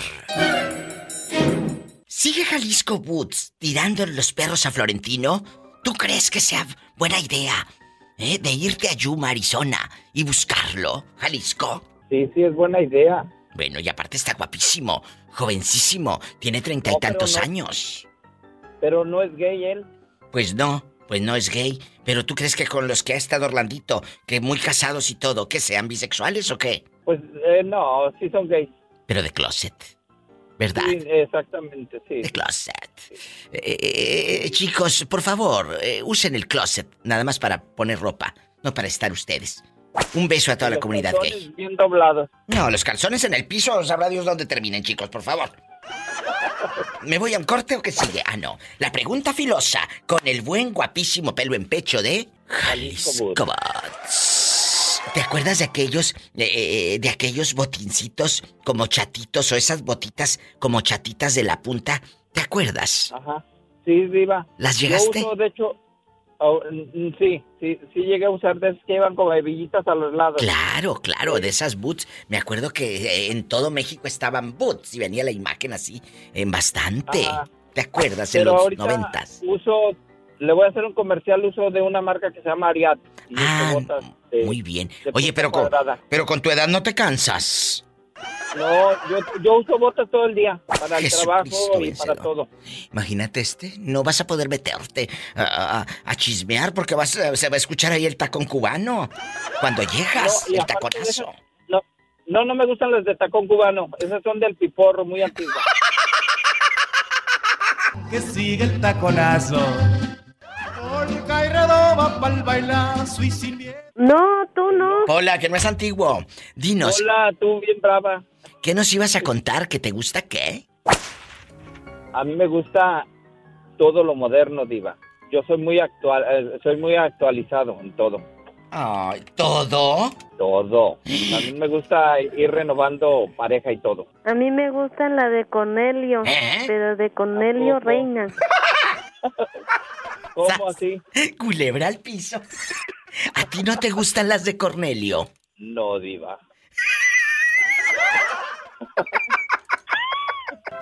¿Sigue Jalisco Boots tirando los perros a Florentino? ¿Tú crees que sea buena idea eh, de irte a Yuma, Arizona y buscarlo, Jalisco? Sí, sí, es buena idea. Bueno, y aparte está guapísimo, jovencísimo, tiene treinta y No, tantos no- años. Pero no es gay él. Pues no, pues no es gay. Pero tú crees que con los que ha estado Orlandito, que muy casados y todo, que sean bisexuales o qué? Pues eh, no, sí son gays. Pero de closet. ¿Verdad? Sí, exactamente, sí. De closet. Eh, eh, chicos, por favor, eh, usen el closet, nada más para poner ropa, no para estar ustedes. Un beso a toda la comunidad calzones gay. bien doblados. No, los calzones en el piso, sabrá Dios dónde terminen, chicos, por favor. ¿Me voy a un corte o qué sigue? Ah, no. La pregunta filosa, con el buen guapísimo pelo en pecho de Jalisco Bots. ¿Te acuerdas de aquellos, eh, de aquellos botincitos como chatitos o esas botitas como chatitas de la punta? ¿Te acuerdas? Ajá. Sí, viva. ¿Las llegaste? Yo uso, de hecho, oh, mm, sí, sí, sí llegué a usar de esas que iban como hebillitas a los lados. Claro, claro, de esas boots. Me acuerdo que eh, en todo México estaban boots y venía la imagen así en bastante. Ajá. ¿Te acuerdas? En los ahorita noventas. uso, le voy a hacer un comercial uso de una marca que se llama Ariat. Botas de- Muy bien. Oye, pero con, pero con tu edad no te cansas. No, yo, yo uso botas todo el día para el trabajo y para todo. Imagínate este, no vas a poder meterte a, a- a chismear porque vas a- se va a escuchar ahí el tacón cubano. Cuando llegas, No, el taconazo. No, no, no me gustan las de tacón cubano. Esas son del piporro, muy antiguas. que sigue el taconazo. No, tú no. Hola, que no es antiguo. Dinos. Hola, tú bien brava. ¿Qué nos ibas a contar? ¿Que te gusta qué? A mí me gusta todo lo moderno, diva. Yo soy muy actual, eh, soy muy actualizado en todo. Ay, ¿todo? Todo. A mí me gusta ir renovando pareja y todo. A mí me gusta la de Cornelio, ¿Eh? pero de Cornelio Reina. ¿Cómo así? Culebra al piso. ¿A ti no te gustan las de Cornelio? No, diva.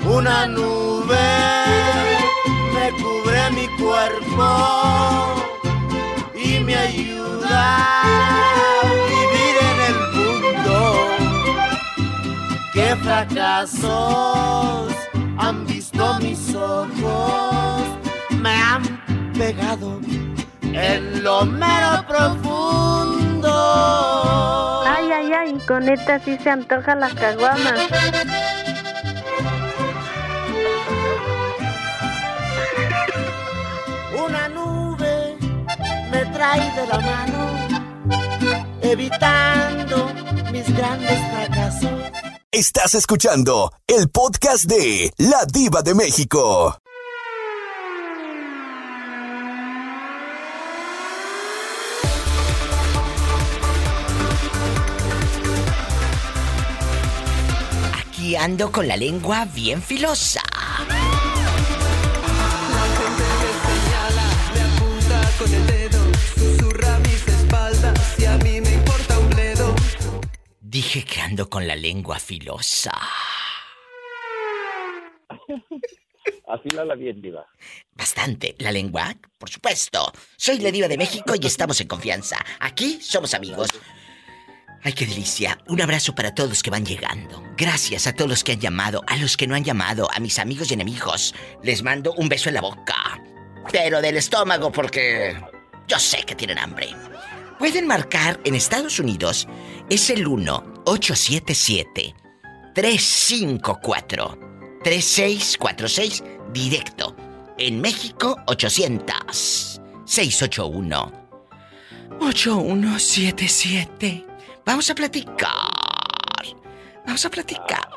Una nube me cubre mi cuerpo y me ayuda a vivir en el mundo. ¿Qué fracasos han visto mis ojos? Me han pegado en lo mero profundo. Ay, ay, ay, con esta sí se antoja la caguama. Una nube me trae de la mano, evitando mis grandes fracasos. Estás escuchando el podcast de La Diva de México. Ando con la lengua bien filosa. Dije que ando con la lengua filosa. Afílala bien, diva. Bastante. ¿La lengua? Por supuesto. Soy la diva de México y estamos en confianza. Aquí somos amigos. Ay, qué delicia. Un abrazo para todos que van llegando. Gracias a todos los que han llamado, a los que no han llamado, a mis amigos y enemigos. Les mando un beso en la boca. Pero del estómago porque yo sé que tienen hambre. Pueden marcar en Estados Unidos. Es el 1-877-354-3646 directo. En México, 800-681-8177. Vamos a platicar. Vamos a platicar.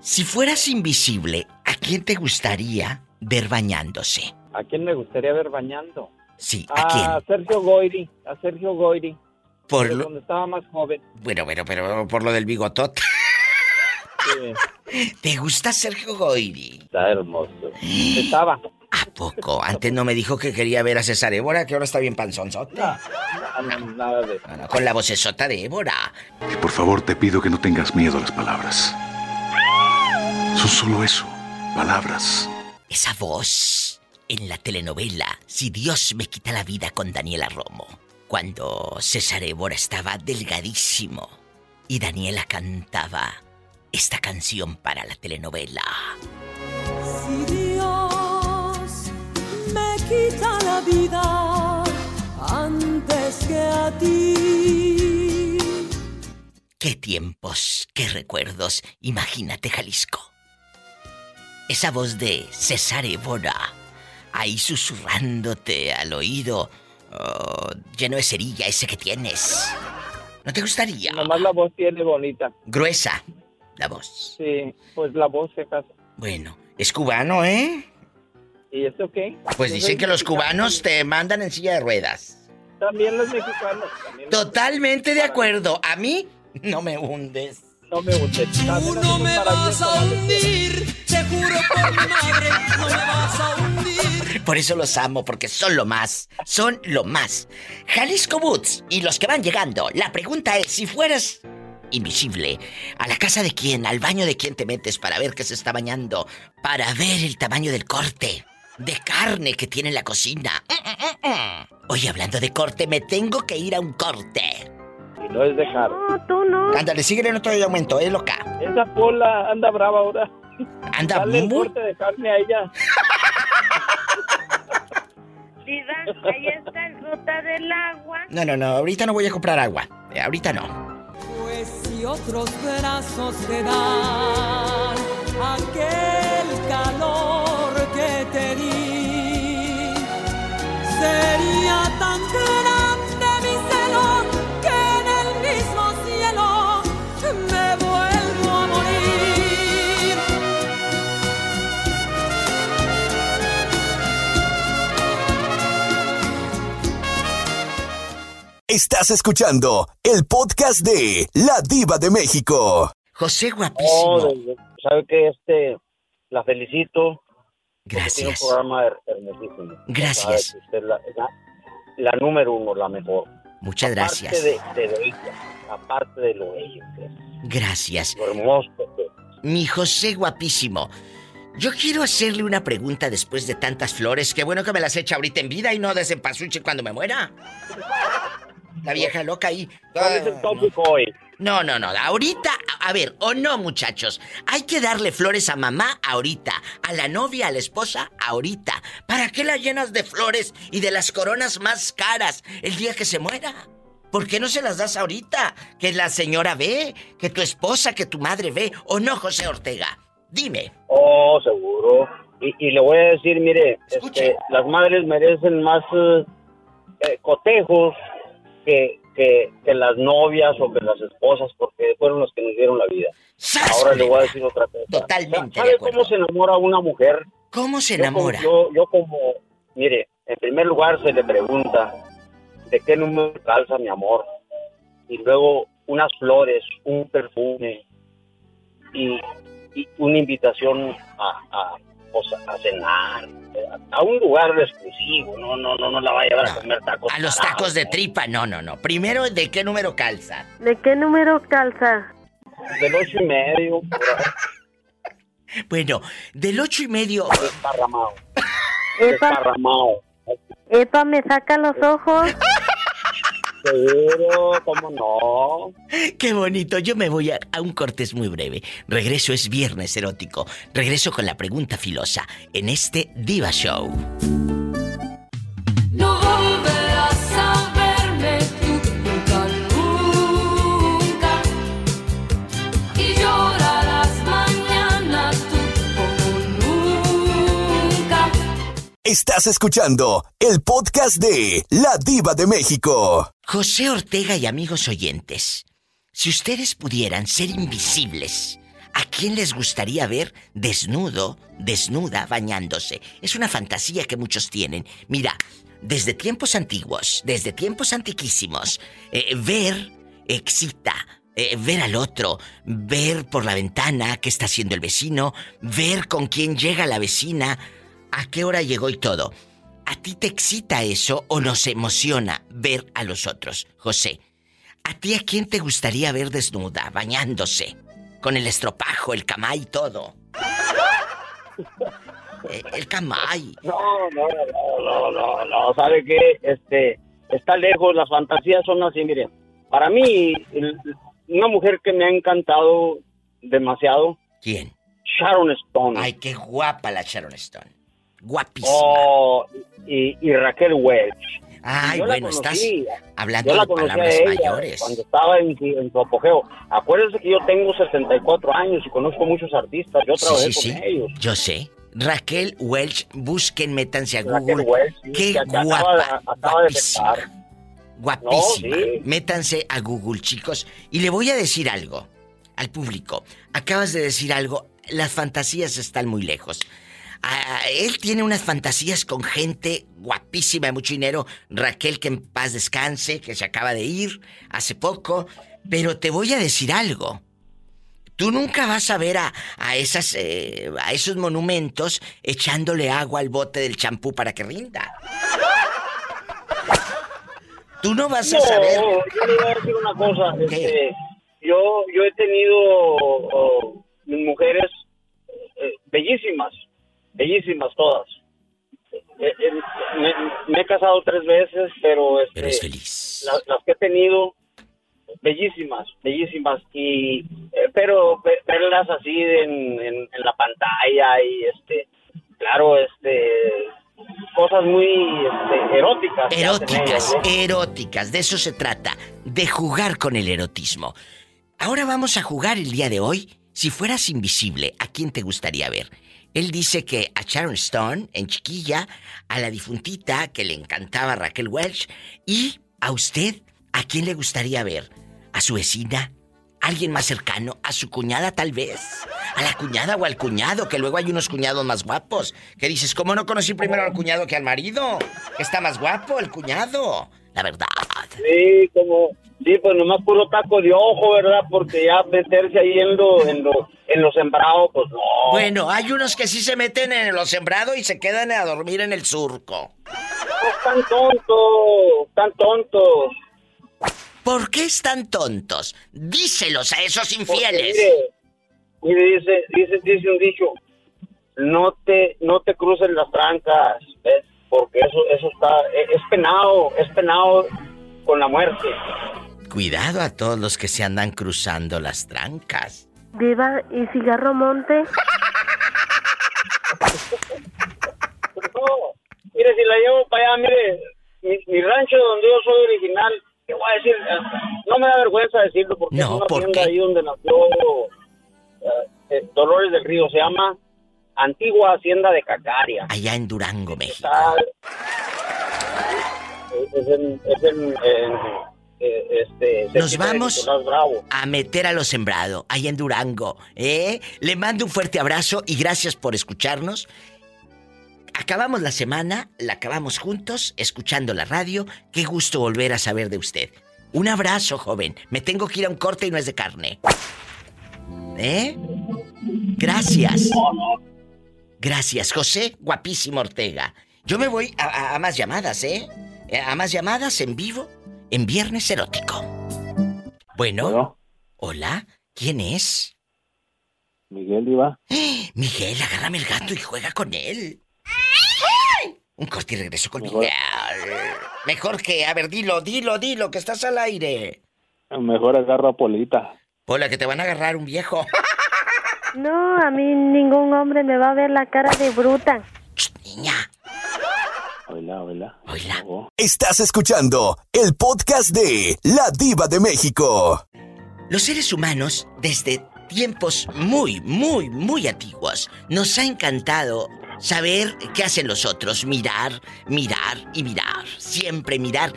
Si fueras invisible, ¿a quién te gustaría ver bañándose? ¿A quién me gustaría ver bañando? Sí, ¿a quién? A Sergio Goyri, a Sergio Goyri. Por lo- Cuando estaba más joven. Bueno, bueno, pero por lo del bigotote. ¿Te gusta Sergio Goyri? Está hermoso. Estaba. ¿A poco? Antes no me dijo que quería ver a César Évora, que ahora está bien panzonzote. Nada de No, no, con la vocesota de Évora. Y por favor te pido que no tengas miedo a las palabras. Son solo eso, palabras. Esa voz en la telenovela Si Dios me quita la vida con Daniela Romo. Cuando César Évora estaba delgadísimo y Daniela cantaba esta canción para la telenovela. La vida antes que a ti. ¡Qué tiempos! ¡Qué recuerdos! Imagínate, Jalisco. Esa voz de César Évora, ahí susurrándote al oído, oh, lleno de cerilla ese que tienes. ¿No te gustaría? Nomás la voz tiene bonita. Gruesa, la voz. Sí, pues la voz se casa. Bueno, es cubano, ¿eh? ¿Y eso qué? Pues dicen que los cubanos te mandan en silla de ruedas. También los mexicanos. también los- Totalmente de acuerdo. A mí no me hundes. No me hundes. Tú no me vas a hundir, te juro por mi madre, no me vas a hundir. Por eso los amo, porque son lo más. Son lo más. Jalisco Boots y los que van llegando. La pregunta es, si fueras invisible, ¿a la casa de quién, al baño de quién te metes para ver qué se está bañando? Para ver el tamaño del corte de carne que tiene en la cocina. Oye, hablando de corte, me tengo que ir a un corte. Y no es dejar. No, tú no. Ándale, síguele, no te doy aumento, es loca. Esa pola anda brava ahora. Anda Dale muy... corte de carne a ella. Diva, ahí está el fruta del agua. No, no, no, ahorita no voy a comprar agua. Eh, ahorita no. Pues si otros brazos te dan aquel calor que te di, sería tan grande mi celo que en el mismo cielo me vuelvo a morir. Estás escuchando el podcast de La Diva de México. José Oh, guapísimo. de- ¿Sabe que Este, la felicito. Gracias. Tiene un programa her- hermosísimo. Gracias. Usted es la, la- la número uno, la mejor. Muchas Aparte gracias. de, de ella, aparte de lo ella, que es Gracias. lo hermoso. que. Mi José guapísimo. Yo quiero hacerle una pregunta después de tantas flores. Qué bueno que me las echa ahorita en vida y no de cempasúchil cuando me muera. La vieja loca ahí. ¿Cuál es el tópico hoy? No, no, no. Ahorita, a ver, o no, muchachos. Hay que darle flores a mamá ahorita. A la novia, a la esposa, ahorita. ¿Para qué la llenas de flores y de las coronas más caras el día que se muera? ¿Por qué no se las das ahorita? Que la señora ve, que tu esposa, que tu madre ve. ¿O no, José Ortega? Dime. Oh, seguro. Y, y le voy a decir, mire, este, las madres merecen más eh, eh, cotejos que, que, que las novias o que las esposas, porque fueron los que nos dieron la vida. Ahora le voy a decir otra cosa. Totalmente ¿Sabe de cómo se enamora una mujer? ¿Cómo se Yo enamora? Yo, yo como, mire, en primer lugar se le pregunta de qué número calza mi amor. Y luego unas flores, un perfume y, y una invitación a, a, pues, a cenar, a un lugar exclusivo. No, no, no, no la va a llevar a comer tacos. A los tacos de tripa, no, no, no. Primero, ¿de qué número calza? ¿De qué número calza? Del ocho y medio, Bueno, del ocho y medio. desparramado. Desparramado. epa, me saca los ojos. Seguro, cómo no. Qué bonito. Yo me voy a, a un cortes muy breve. Regreso es viernes erótico. Regreso con la pregunta filosa en este Diva Show. Estás escuchando el podcast de La Diva de México. José Ortega y amigos oyentes, si ustedes pudieran ser invisibles, ¿A quién les gustaría ver desnudo, desnuda, bañándose? Es una fantasía que muchos tienen. Mira, desde tiempos antiguos, desde tiempos antiquísimos, eh, ver excita, eh, ver al otro, ver por la ventana qué está haciendo el vecino, ver con quién llega la vecina, a qué hora llegó y todo. ¿A ti te excita eso o nos emociona ver a los otros, José? ¿A ti a quién te gustaría ver desnuda, bañándose? Con el estropajo, el camay y todo. Eh, El camay. No, no, no, no, no, no, ¿sabe qué? Este, está lejos, las fantasías son así, miren. Para mí, una mujer que me ha encantado demasiado. ¿Quién? Sharon Stone. Ay, qué guapa la Sharon Stone. Guapísima. Oh, y, y Raquel Welch. Ay, bueno, estás hablando de palabras ella mayores. Cuando estaba en, en su apogeo. Acuérdense que yo tengo 64 años y conozco muchos artistas. Yo Sí, trabajé sí, con sí. ellos. Yo sé. Raquel Welch, busquen, métanse a Raquel Google. Welch, Qué acaba- guapa. acaba de guapísima. empezar. Guapísima. No. Métanse a Google, chicos. Y le voy a decir algo al público. Acabas de decir algo. Las fantasías están muy lejos. Ah, él tiene unas fantasías con gente guapísima de mucho dinero. Raquel, que en paz descanse, que se acaba de ir hace poco. Pero te voy a decir algo. Tú nunca vas a ver a, a esas, eh, a esos monumentos echándole agua al bote del champú para que rinda. Tú no vas a saber. yo le voy a decir una cosa. Este, yo, yo he tenido oh, mujeres eh, bellísimas, bellísimas todas. Eh, eh, me, me he casado tres veces, pero, este, Eres feliz. Las, las que he tenido, bellísimas, bellísimas. Y, eh, pero ve- verlas así en, en, en la pantalla y, este, claro, este, cosas muy este, eróticas. Eróticas, ellas, ¿eh? eróticas, de eso se trata, de jugar con el erotismo. Ahora vamos a jugar el día de hoy. Si fueras invisible, ¿a quién te gustaría ver? Él dice que a Sharon Stone, en chiquilla, a la difuntita que le encantaba Raquel Welch, y a usted, ¿a quién le gustaría ver? ¿A su vecina? ¿A ¿Alguien más cercano? ¿A su cuñada tal vez? ¿A la cuñada o al cuñado? Que luego hay unos cuñados más guapos. Que dices, ¿cómo no conocí primero al cuñado que al marido? Está más guapo el cuñado. La verdad. Sí, como, sí, pues nomás puro taco de ojo, ¿verdad? Porque ya meterse ahí en lo, en lo, en lo sembrado, pues no. Bueno, hay unos que sí se meten en lo sembrado y se quedan a dormir en el surco. Tan tontos, tan tontos. ¿Por qué están tontos? Díselos a esos Porque, infieles. mire, mire, dice, dice, dice un dicho, no te, no te crucen las trancas, ¿ves? Porque eso, eso está, es, es penado, es penado con la muerte. Cuidado a todos los que se andan cruzando las trancas. Diva, ¿y cigarro monte? No, mire, si la llevo para allá, mire, mi, mi rancho donde yo soy original, te voy a decir, eh, no me da vergüenza decirlo porque No, es una ¿por tienda qué? ahí donde nació eh, eh, Dolores del Río, se llama Antigua Hacienda de Cacaria. Allá en Durango, México. Está, es en, es en, en, eh, este, Nos vamos Bravo. a meter a lo sembrado, ahí en Durango. ¿eh? Le mando un fuerte abrazo y gracias por escucharnos. Acabamos la semana, la acabamos juntos, escuchando la radio. Qué gusto volver a saber de usted. Un abrazo, joven. Me tengo que ir a un corte y no es de carne. ¿Eh? Gracias. Gracias, José Guapísimo Ortega. Yo me voy a, a- a más llamadas. Eh, A más llamadas en vivo en Viernes Erótico. Bueno. Hola, ¿quién es? Miguel Diva. Miguel, agárrame el gato y juega con él. Un corte y regreso con Mejor. Miguel. Mejor que, a ver, dilo, dilo, dilo, que estás al aire. Mejor agarro a Polita. Hola, que te van a agarrar un viejo. No, a mí ningún hombre me va a ver la cara de bruta. Niña. Hola, hola. Hola. Estás escuchando el podcast de La Diva de México. Los seres humanos, desde tiempos muy, muy, muy antiguos, nos ha encantado saber qué hacen los otros, mirar, mirar y mirar, siempre mirar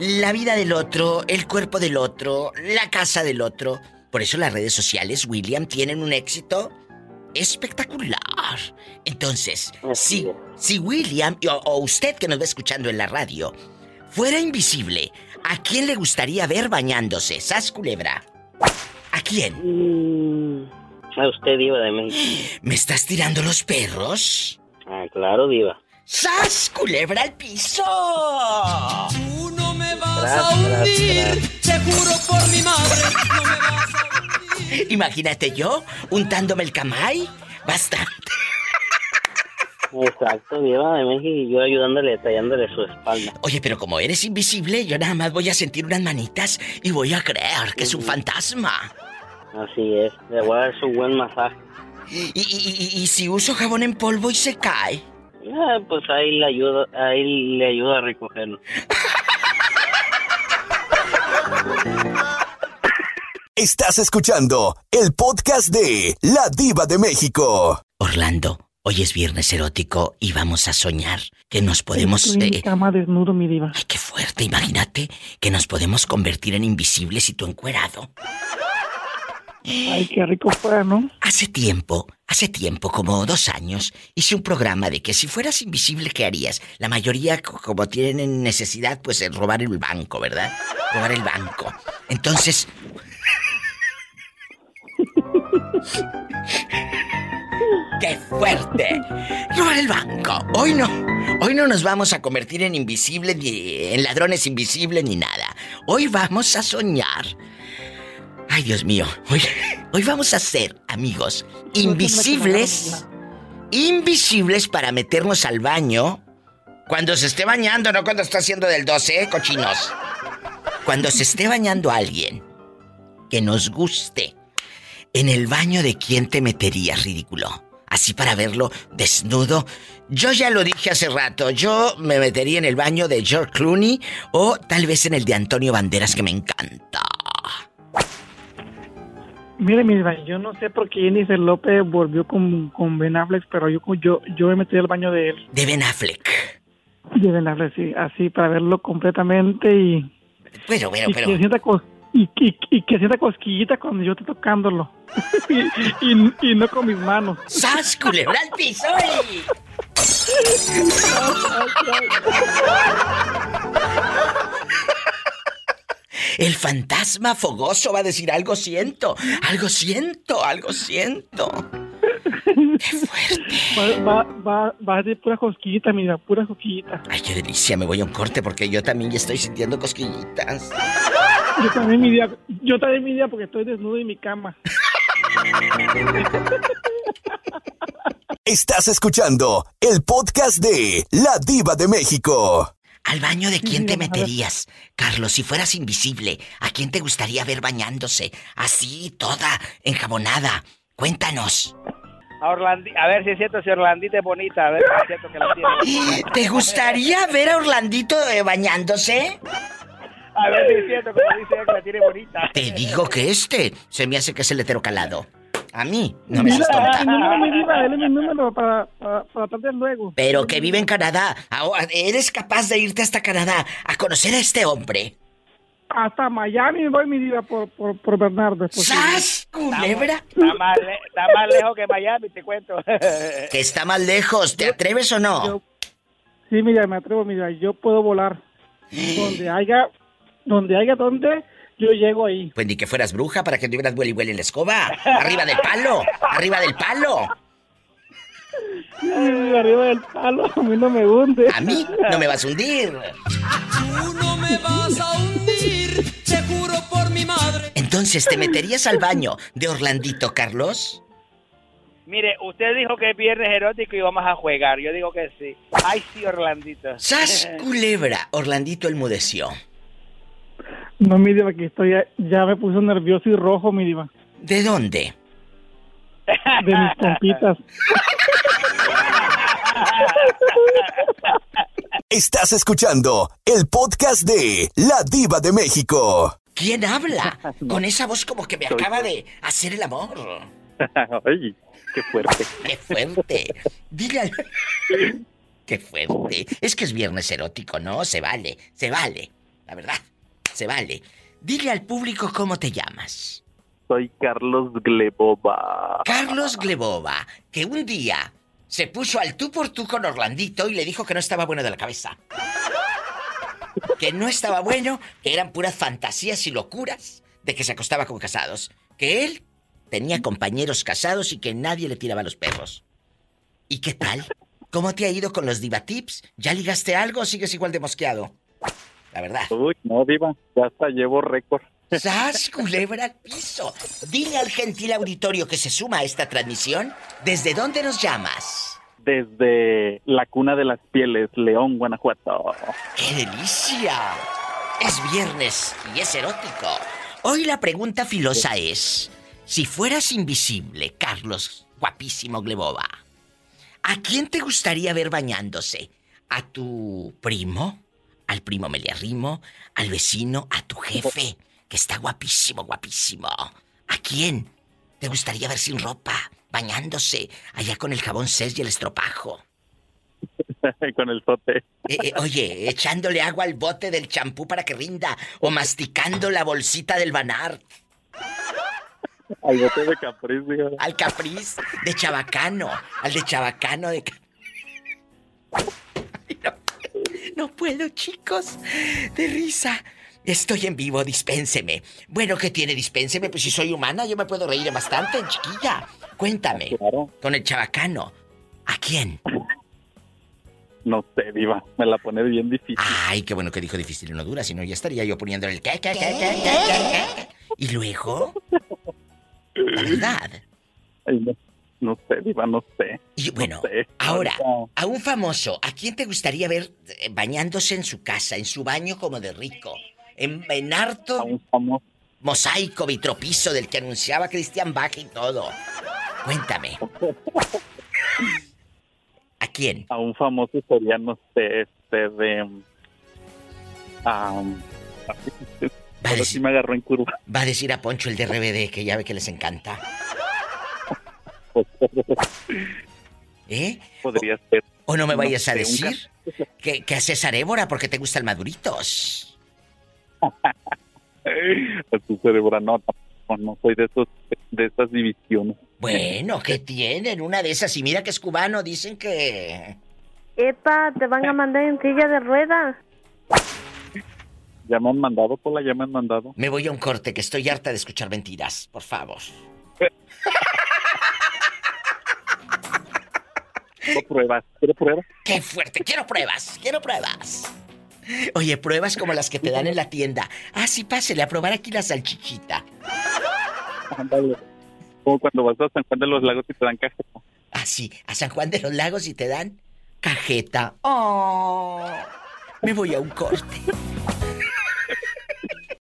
la vida del otro, el cuerpo del otro, la casa del otro, Por eso las redes sociales, William, tienen un éxito espectacular. Entonces, si, si William o, o usted que nos va escuchando en la radio fuera invisible, ¿a quién le gustaría ver bañándose? Sas Culebra. ¿A quién? Mm, A usted, Diva de México. ¿Me estás tirando los perros? Ah, claro, Diva. ¡Sas! ¡Culebra al piso! Tú no me vas Tras, a tras, hundir, te juro por mi madre, no me vas a Imagínate yo untándome el camay. Bastante. Exacto, Diva de México y yo ayudándole, tallándole su espalda. Oye, pero como eres invisible, yo nada más voy a sentir unas manitas y voy a creer que es un fantasma. Así es, le voy a dar su buen masaje. ¿Y, y- y- y si uso jabón en polvo y se cae? Ah, pues ahí le ayudo, ahí le ayudo a recogerlo. Estás escuchando el podcast de La Diva de México. Orlando, hoy es viernes erótico y vamos a soñar que nos podemos... Estoy en mi eh, cama desnudo, mi diva. Ay, qué fuerte, imagínate que nos podemos convertir en invisibles y tú encuerado. Ay, qué rico fuera, ¿no? Hace tiempo, hace tiempo, como dos años, hice un programa de que si fueras invisible, ¿qué harías? La mayoría, co- como tienen necesidad, pues robar el banco, ¿verdad? Robar el banco. Entonces... ¡Qué fuerte! Robar el banco. Hoy no. Hoy no nos vamos a convertir en invisibles, ni en ladrones invisibles, ni nada. Hoy vamos a soñar. Ay, Dios mío. Hoy, hoy vamos a ser, amigos, invisibles. Invisibles para meternos al baño. Cuando se esté bañando, no cuando está haciendo del 12, ¿eh, cochinos? Cuando se esté bañando alguien que nos guste. En el baño de quién te meterías, ridículo. Así para verlo desnudo. Yo ya lo dije hace rato. Yo me metería en el baño de George Clooney o tal vez en el de Antonio Banderas, que me encanta. Mire, mi diva, yo no sé por qué Jennifer López volvió con, con Ben Affleck, pero yo, yo, yo me metí al baño de él. De Ben Affleck. De Ben Affleck, sí, así, para verlo completamente y... Bueno, bueno, y pero... Que sienta y, y- y que sienta cosquillita cuando yo esté tocándolo. y, no con mis manos. ¡Sas, culebra al piso! y- El fantasma fogoso va a decir algo siento, algo siento, algo siento. Va, va, va, va a ser pura cosquillita, mira, pura cosquillita. Ay, qué delicia, me voy a un corte porque yo también ya estoy sintiendo cosquillitas. Yo también mi día, yo también mi día porque estoy desnudo en mi cama. Estás escuchando el podcast de La Diva de México. ¿Al baño de quién te meterías? Carlos, si fueras invisible, ¿a quién te gustaría ver bañándose? Así, toda enjabonada. Cuéntanos. A, Orlandi, a ver si es cierto si Orlandita es bonita, a ver si es cierto que la tiene. ¿Te gustaría ver a Orlandito eh, bañándose? A ver cierto como dice que la tiene bonita. Te digo que este se me hace que es el hetero calado. A mí, no me haces tonta. no, mi número para, para, luego. Pero que vive en Canadá. Ahora, ¿Eres capaz de irte hasta Canadá a conocer a este hombre? Hasta Miami voy, mi diva, por, por, por Bernardo. posible. ¡Sas, culebra! Está más, le- está más lejos que Miami, te cuento. Que está más lejos. ¿Te atreves o no? Sí, mira, me atrevo, mira, yo puedo volar. Donde haya, donde haya donde, yo llego ahí. Pues ni que fueras bruja para que tuvieras huele y huele en la escoba. ¡Arriba del palo! ¡Arriba del palo! Arriba del palo, a mí no me hunde. A mí no me vas a hundir. Tú no me vas a hundir, te juro por mi madre. Entonces, ¿te meterías al baño de Orlandito, Carlos? Mire, usted dijo que es viernes erótico y vamos a jugar. Yo digo que sí. Ay, sí, Orlandito. ¡Sas, culebra! Orlandito enmudeció. No, mi diva, que estoy, ya me puso nervioso y rojo, mi diva. ¿De dónde? De mis compitas. Estás escuchando el podcast de La Diva de México. ¿Quién habla? Con esa voz como que me acaba de hacer el amor. Ay, qué fuerte. ¡Qué fuerte! Dile al... ¡Qué fuerte! Es que es viernes erótico, ¿no? Se vale, se vale. La verdad, se vale. Dile al público cómo te llamas. soy Carlos Glebova. Carlos Glebova, que un día se puso al tú por tú con Orlandito y le dijo que no estaba bueno de la cabeza. Que no estaba bueno, que eran puras fantasías y locuras de que se acostaba con casados. Que él tenía compañeros casados y que nadie le tiraba los perros. ¿Y qué tal? ¿Cómo te ha ido con los Diva Tips? ¿Ya ligaste algo o sigues igual de mosqueado? La verdad. Uy, no, Diva, ya hasta llevo récord. ¡Sas, culebra al piso! Dile al gentil auditorio que se suma a esta transmisión, ¿desde dónde nos llamas? Desde la cuna de las pieles, León, Guanajuato. ¡Qué delicia! Es viernes y es erótico. Hoy la pregunta filosa es, si fueras invisible, Carlos, guapísimo Glebova, ¿a quién te gustaría ver bañándose? ¿A tu primo? ¿Al primo Meliarrimo? ¿Al vecino? ¿A tu jefe? Que está guapísimo, guapísimo. ¿A quién te gustaría ver sin ropa, bañándose, allá con el jabón Cés y el estropajo? con el sote. Eh, eh, oye, echándole agua al bote del champú para que rinda, o masticando la bolsita del banar. Al bote de Capriz. Al Capriz de Chabacano, al de Chabacano de... Ay, no, no puedo, chicos, de risa. Estoy en vivo, dispénseme. Bueno, ¿qué tiene? Dispénseme, pues si soy humana, yo me puedo reír bastante, chiquilla. Cuéntame. Con el Chabacano. ¿A quién? No sé, Diva, me la pone bien difícil. Ay, qué bueno que dijo difícil y no dura, si no ya estaría yo poniéndole el qué, qué, qué, qué, qué. Y luego, la verdad. Ay, no, no sé, Diva, no sé. Y bueno, No sé. ahora, a un famoso, ¿a quién te gustaría ver eh, bañándose en su casa, en su baño como de rico? En, en harto mosaico vitropiso del que anunciaba Christian Bach y todo. Cuéntame. ¿A quién? A un famoso sería, no sé, este de... am, ahora sí me agarró en curva. Va a decir a Poncho el de RBD, que ya ve que les encanta. ¿Eh? Podría ser. ¿O no me vayas a decir que, que a César Évora porque te gusta el maduritos? A tu cerebro, no, no, no soy de esos, de esas divisiones. Bueno, ¿qué tienen? Una de esas, y mira que es cubano, dicen que... Epa, te van a mandar en silla de ruedas. Ya me han mandado, Pola, ya me han mandado. Me voy a un corte, que estoy harta de escuchar mentiras, por favor. Quiero pruebas, quiero pruebas. ¡Qué fuerte! Quiero pruebas, quiero pruebas. Oye, pruebas como las que te dan en la tienda. Ah, sí, pásele a probar aquí la salchichita. Ándale. Como cuando vas a San Juan de los Lagos y te dan cajeta. Ah, sí, a San Juan de los Lagos y te dan cajeta. ¡Oh! Me voy a un corte.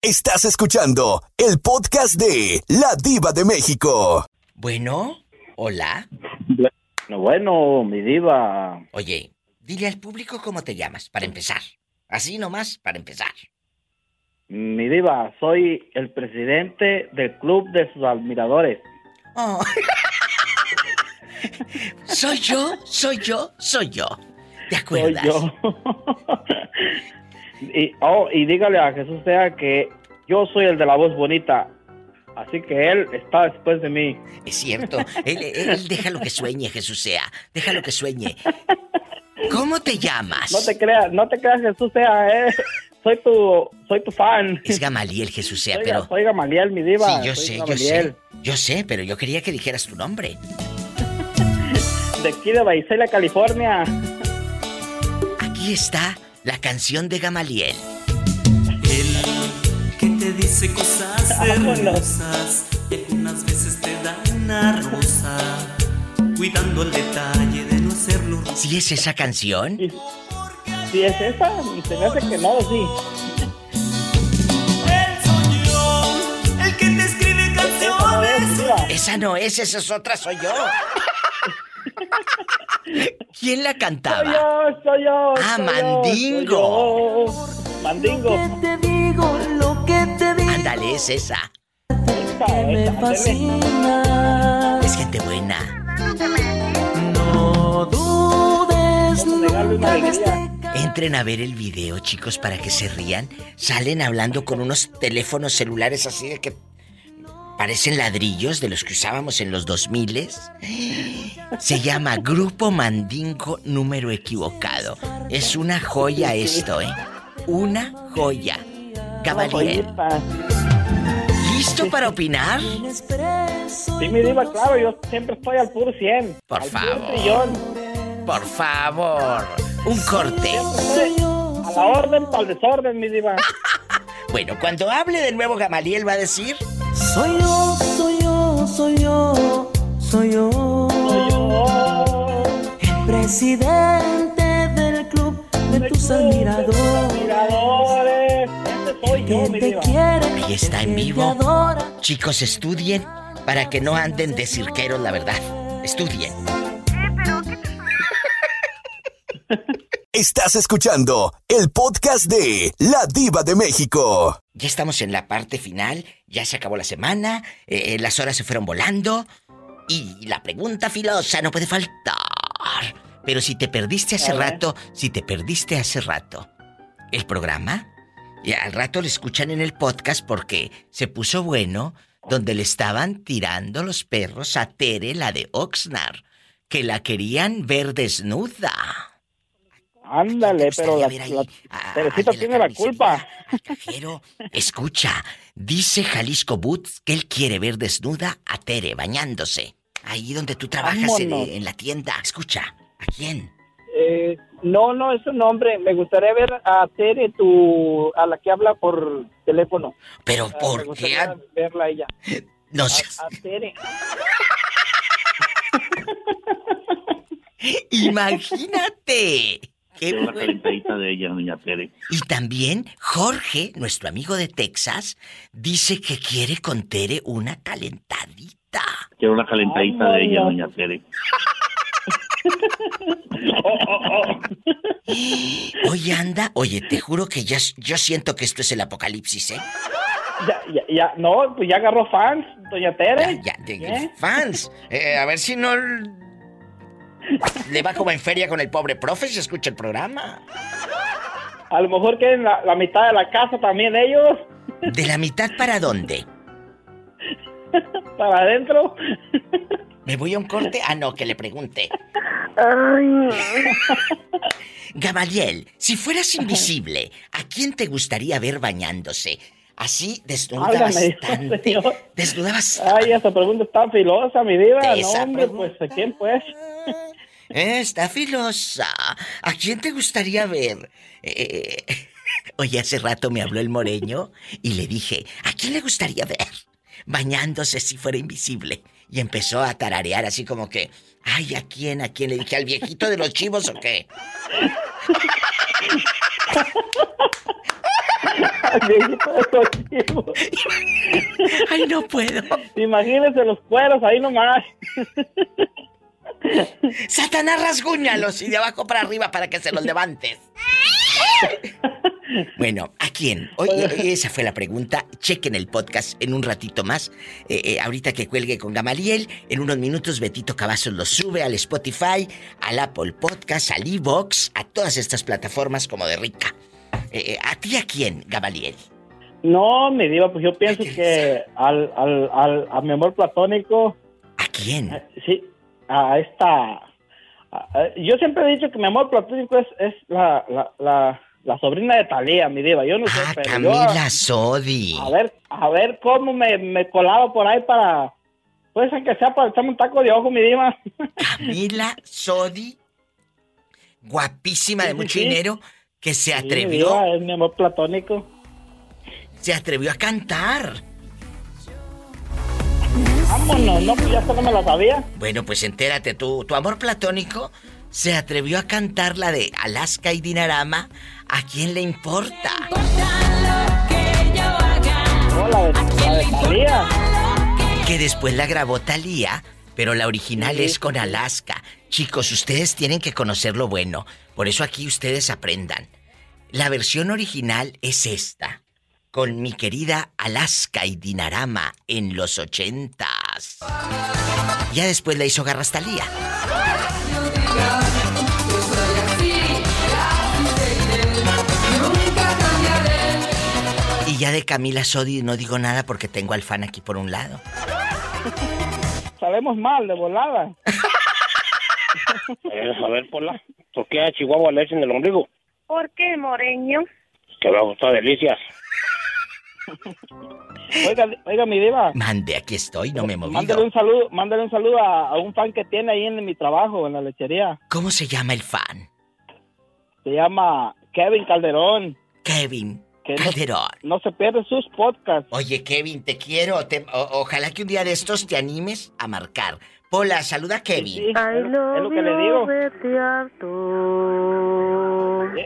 Estás escuchando el podcast de La Diva de México. Bueno, hola. Bueno, mi diva. Oye, dile al público cómo te llamas, para empezar. Así nomás, para empezar. Mi diva, soy el presidente del club de sus admiradores. Oh. ¿Soy yo? ¿Soy yo? Soy yo. ¿Te Soy acuerdas? yo. y, oh, y dígale a Jesús sea que yo soy el de la voz bonita. Así que él está después de mí. Es cierto. Él, él déjalo que sueñe, Jesús sea. Déjalo que sueñe. ¿Cómo te llamas? No te creas, no te creas Jesús sea, eh. Soy tu, soy tu fan. Es Gamaliel, Jesús sea, Soy, pero... soy Gamaliel, mi diva. Sí, yo soy sé, yo sé. Yo sé, pero yo quería que dijeras tu nombre. De aquí de Baisela, California. Aquí está la canción de Gamaliel. que te dice cosas hermosas y algunas veces te da una rosa, cuidando el detalle de no hacerlo rosa. ¿Sí es esa canción? Si es esa, se me hace que no, sí. El que te escribe canciones. Esa no es, esa es otra, soy yo. ¿Quién la cantaba? Soy yo, soy yo. Ah, soy yo, Mandingo. soy yo. Mandingo. te digo, lo que te digo. Ándale, es esa. me fascina. Es gente buena. No dudes nunca de este Entren a ver el video, chicos, para que se rían. Salen hablando con unos teléfonos celulares así de que parecen ladrillos de los que usábamos en los 2000 Se llama Grupo Mandingo número equivocado. Es una joya esto, ¿eh? Una joya. Caballero. ¿Listo para opinar? Sí, mi diva, claro, yo siempre estoy al puro 100. Por al favor. Puro. Por favor. Un corte. A la orden para el desorden, mi diva. Bueno, cuando hable de nuevo Gamaliel va a decir... Soy yo, soy yo, soy yo, soy yo. El presidente del club de tus admiradores. Soy yo, que te quiere, Ahí está en vivo. Chicos, estudien para que no anden de cirqueros, la verdad. Estudien. Estás escuchando el podcast de La Diva de México. Ya estamos en la parte final, ya se acabó la semana, eh, las horas se fueron volando y la pregunta filosa no puede faltar. Pero si te perdiste hace rato, si te perdiste hace rato el programa, y al rato lo escuchan en el podcast porque se puso bueno, donde le estaban tirando los perros a Tere, la de Oxnard, que la querían ver desnuda. Ándale, pero la, la Teresita tiene la culpa. Cajero, escucha, dice Jalisco Boots que él quiere ver desnuda a Tere bañándose. Ahí donde tú trabajas en la tienda. Escucha, ¿a quién? Eh, no, no es un nombre. Me gustaría ver a Tere, tu, a la que habla por teléfono. Pero Ah, ¿por me qué? a- verla a ella. No seas- a Tere. Imagínate. Qué Quiero una bueno. calentadita de ella, doña Tere. Y también Jorge, nuestro amigo de Texas, dice que quiere con Tere una calentadita. Quiero una calentadita de ella, doña Tere. Oye, anda, oye, te juro que ya, yo siento que esto es el apocalipsis, ¿eh? Ya, ya, ya, no, pues ya agarró fans, doña Tere. Ya, de- ¿Eh? Fans, eh, a ver si no le va como en feria con el pobre profe si escucha el programa. A lo mejor quieren la, la mitad de la casa también ellos, ¿De la mitad para dónde? para adentro. ¿Me voy a un corte? Ah, no, que le pregunte. Gamaliel, si fueras invisible, ¿a quién te gustaría ver bañándose? Así, desnuda Válgame, bastante. señor. Desnuda bastante. Ay, esa pregunta está filosa, mi diva. No, hombre, pues, ¿a quién pues? Está filosa. ¿A quién te gustaría ver? Eh, oye, hace rato me habló el moreño y le dije, ¿a quién le gustaría ver? Bañándose si fuera invisible. Y empezó a tararear así como que, ay, ¿a quién? ¿A quién? Le dije, ¿al viejito de los chivos o qué? Ay, no puedo. Imagínense los cueros ahí nomás. Satanás rasguñalos y de abajo para arriba para que se los levantes. Bueno, ¿a quién? Oye, esa fue la pregunta. Chequen el podcast en un ratito más. Eh, eh, ahorita que cuelgue con Gamaliel, en unos minutos Betito Cavazos lo sube al Spotify, al Apple Podcast, al Evox, a todas estas plataformas como de Rica. Eh, ¿A ti a quién, Gamaliel? No, mi diva, pues yo pienso que al, al, al, a mi amor platónico. ¿A quién? Sí, a esta. a- yo siempre he dicho que mi amor platónico es, es la, la, la, la sobrina de Talía, mi diva. Yo no sé, pero yo. Camila Sodi. A ver, a ver cómo me, me colaba por ahí para. Pues aunque sea para echarme un taco de ojo, mi diva. Camila Sodi, guapísima de Sí, mucho sí. dinero, que se Sí, mi atrevió, diva, es mi amor platónico. se atrevió a cantar. Vámonos, no, pues ya no me la sabía. Bueno, pues entérate, tu, tu amor platónico se atrevió a cantar la de Alaska y Dinarama. ¿A quién le importa? Que después la grabó Thalía, pero la original es con Alaska. Chicos, ustedes tienen que conocer lo bueno. Por eso aquí ustedes aprendan. La versión original es esta. Con mi querida Alaska y Dinarama en los ochentas. Ya después la hizo Garras Thalía. Y ya de Camila Sodi no digo nada porque tengo al fan aquí por un lado. Sabemos mal, de volada. Eh, a ver, Pola, ¿por qué a Chihuahua le en el ombligo? ¿Por qué, Moreño? Que me gustó delicias. Oiga, oiga, mi diva. Mande, aquí estoy, no me he movido. Mándale un saludo, mándale un saludo a, a un fan que tiene ahí en mi trabajo, en la lechería. ¿Cómo se llama el fan? Se llama Kevin Calderón. Kevin Que Calderón. No, se pierde sus podcasts. Oye, Kevin, te quiero. te- o- ojalá que un día de estos te animes a marcar. Pola, saluda a Kevin. Ay, no, es lo que le digo.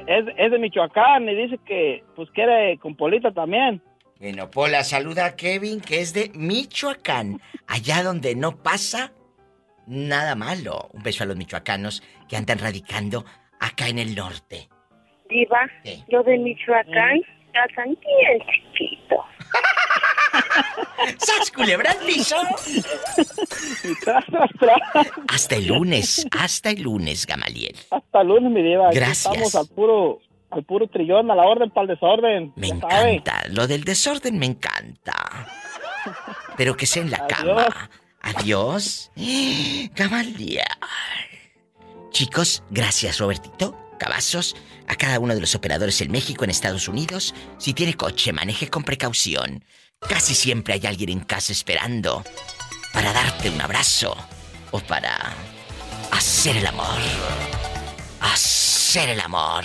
Es, es de Michoacán y dice que pues quiere con Polita también. Bueno, Pola, saluda a Kevin, que es de Michoacán, allá donde no pasa nada malo. Un beso a los michoacanos que andan radicando acá en el norte. Diva, lo de Michoacán, casan bien chiquito. ¡Sas, culebra al piso! Hasta el lunes, hasta el lunes, Gamaliel. Hasta el lunes, mi diva. Gracias. Estamos al puro, al puro trillón, a la orden para el desorden. Me ya sabe. encanta, lo del desorden me encanta. Pero que sea en la cama. Adiós. Gamaliel. Chicos, gracias Robertito, Cavazos, a cada uno de los operadores en México, en Estados Unidos. Si tiene coche, maneje con precaución. Casi siempre hay alguien en casa esperando para darte un abrazo o para hacer el amor. Hacer el amor.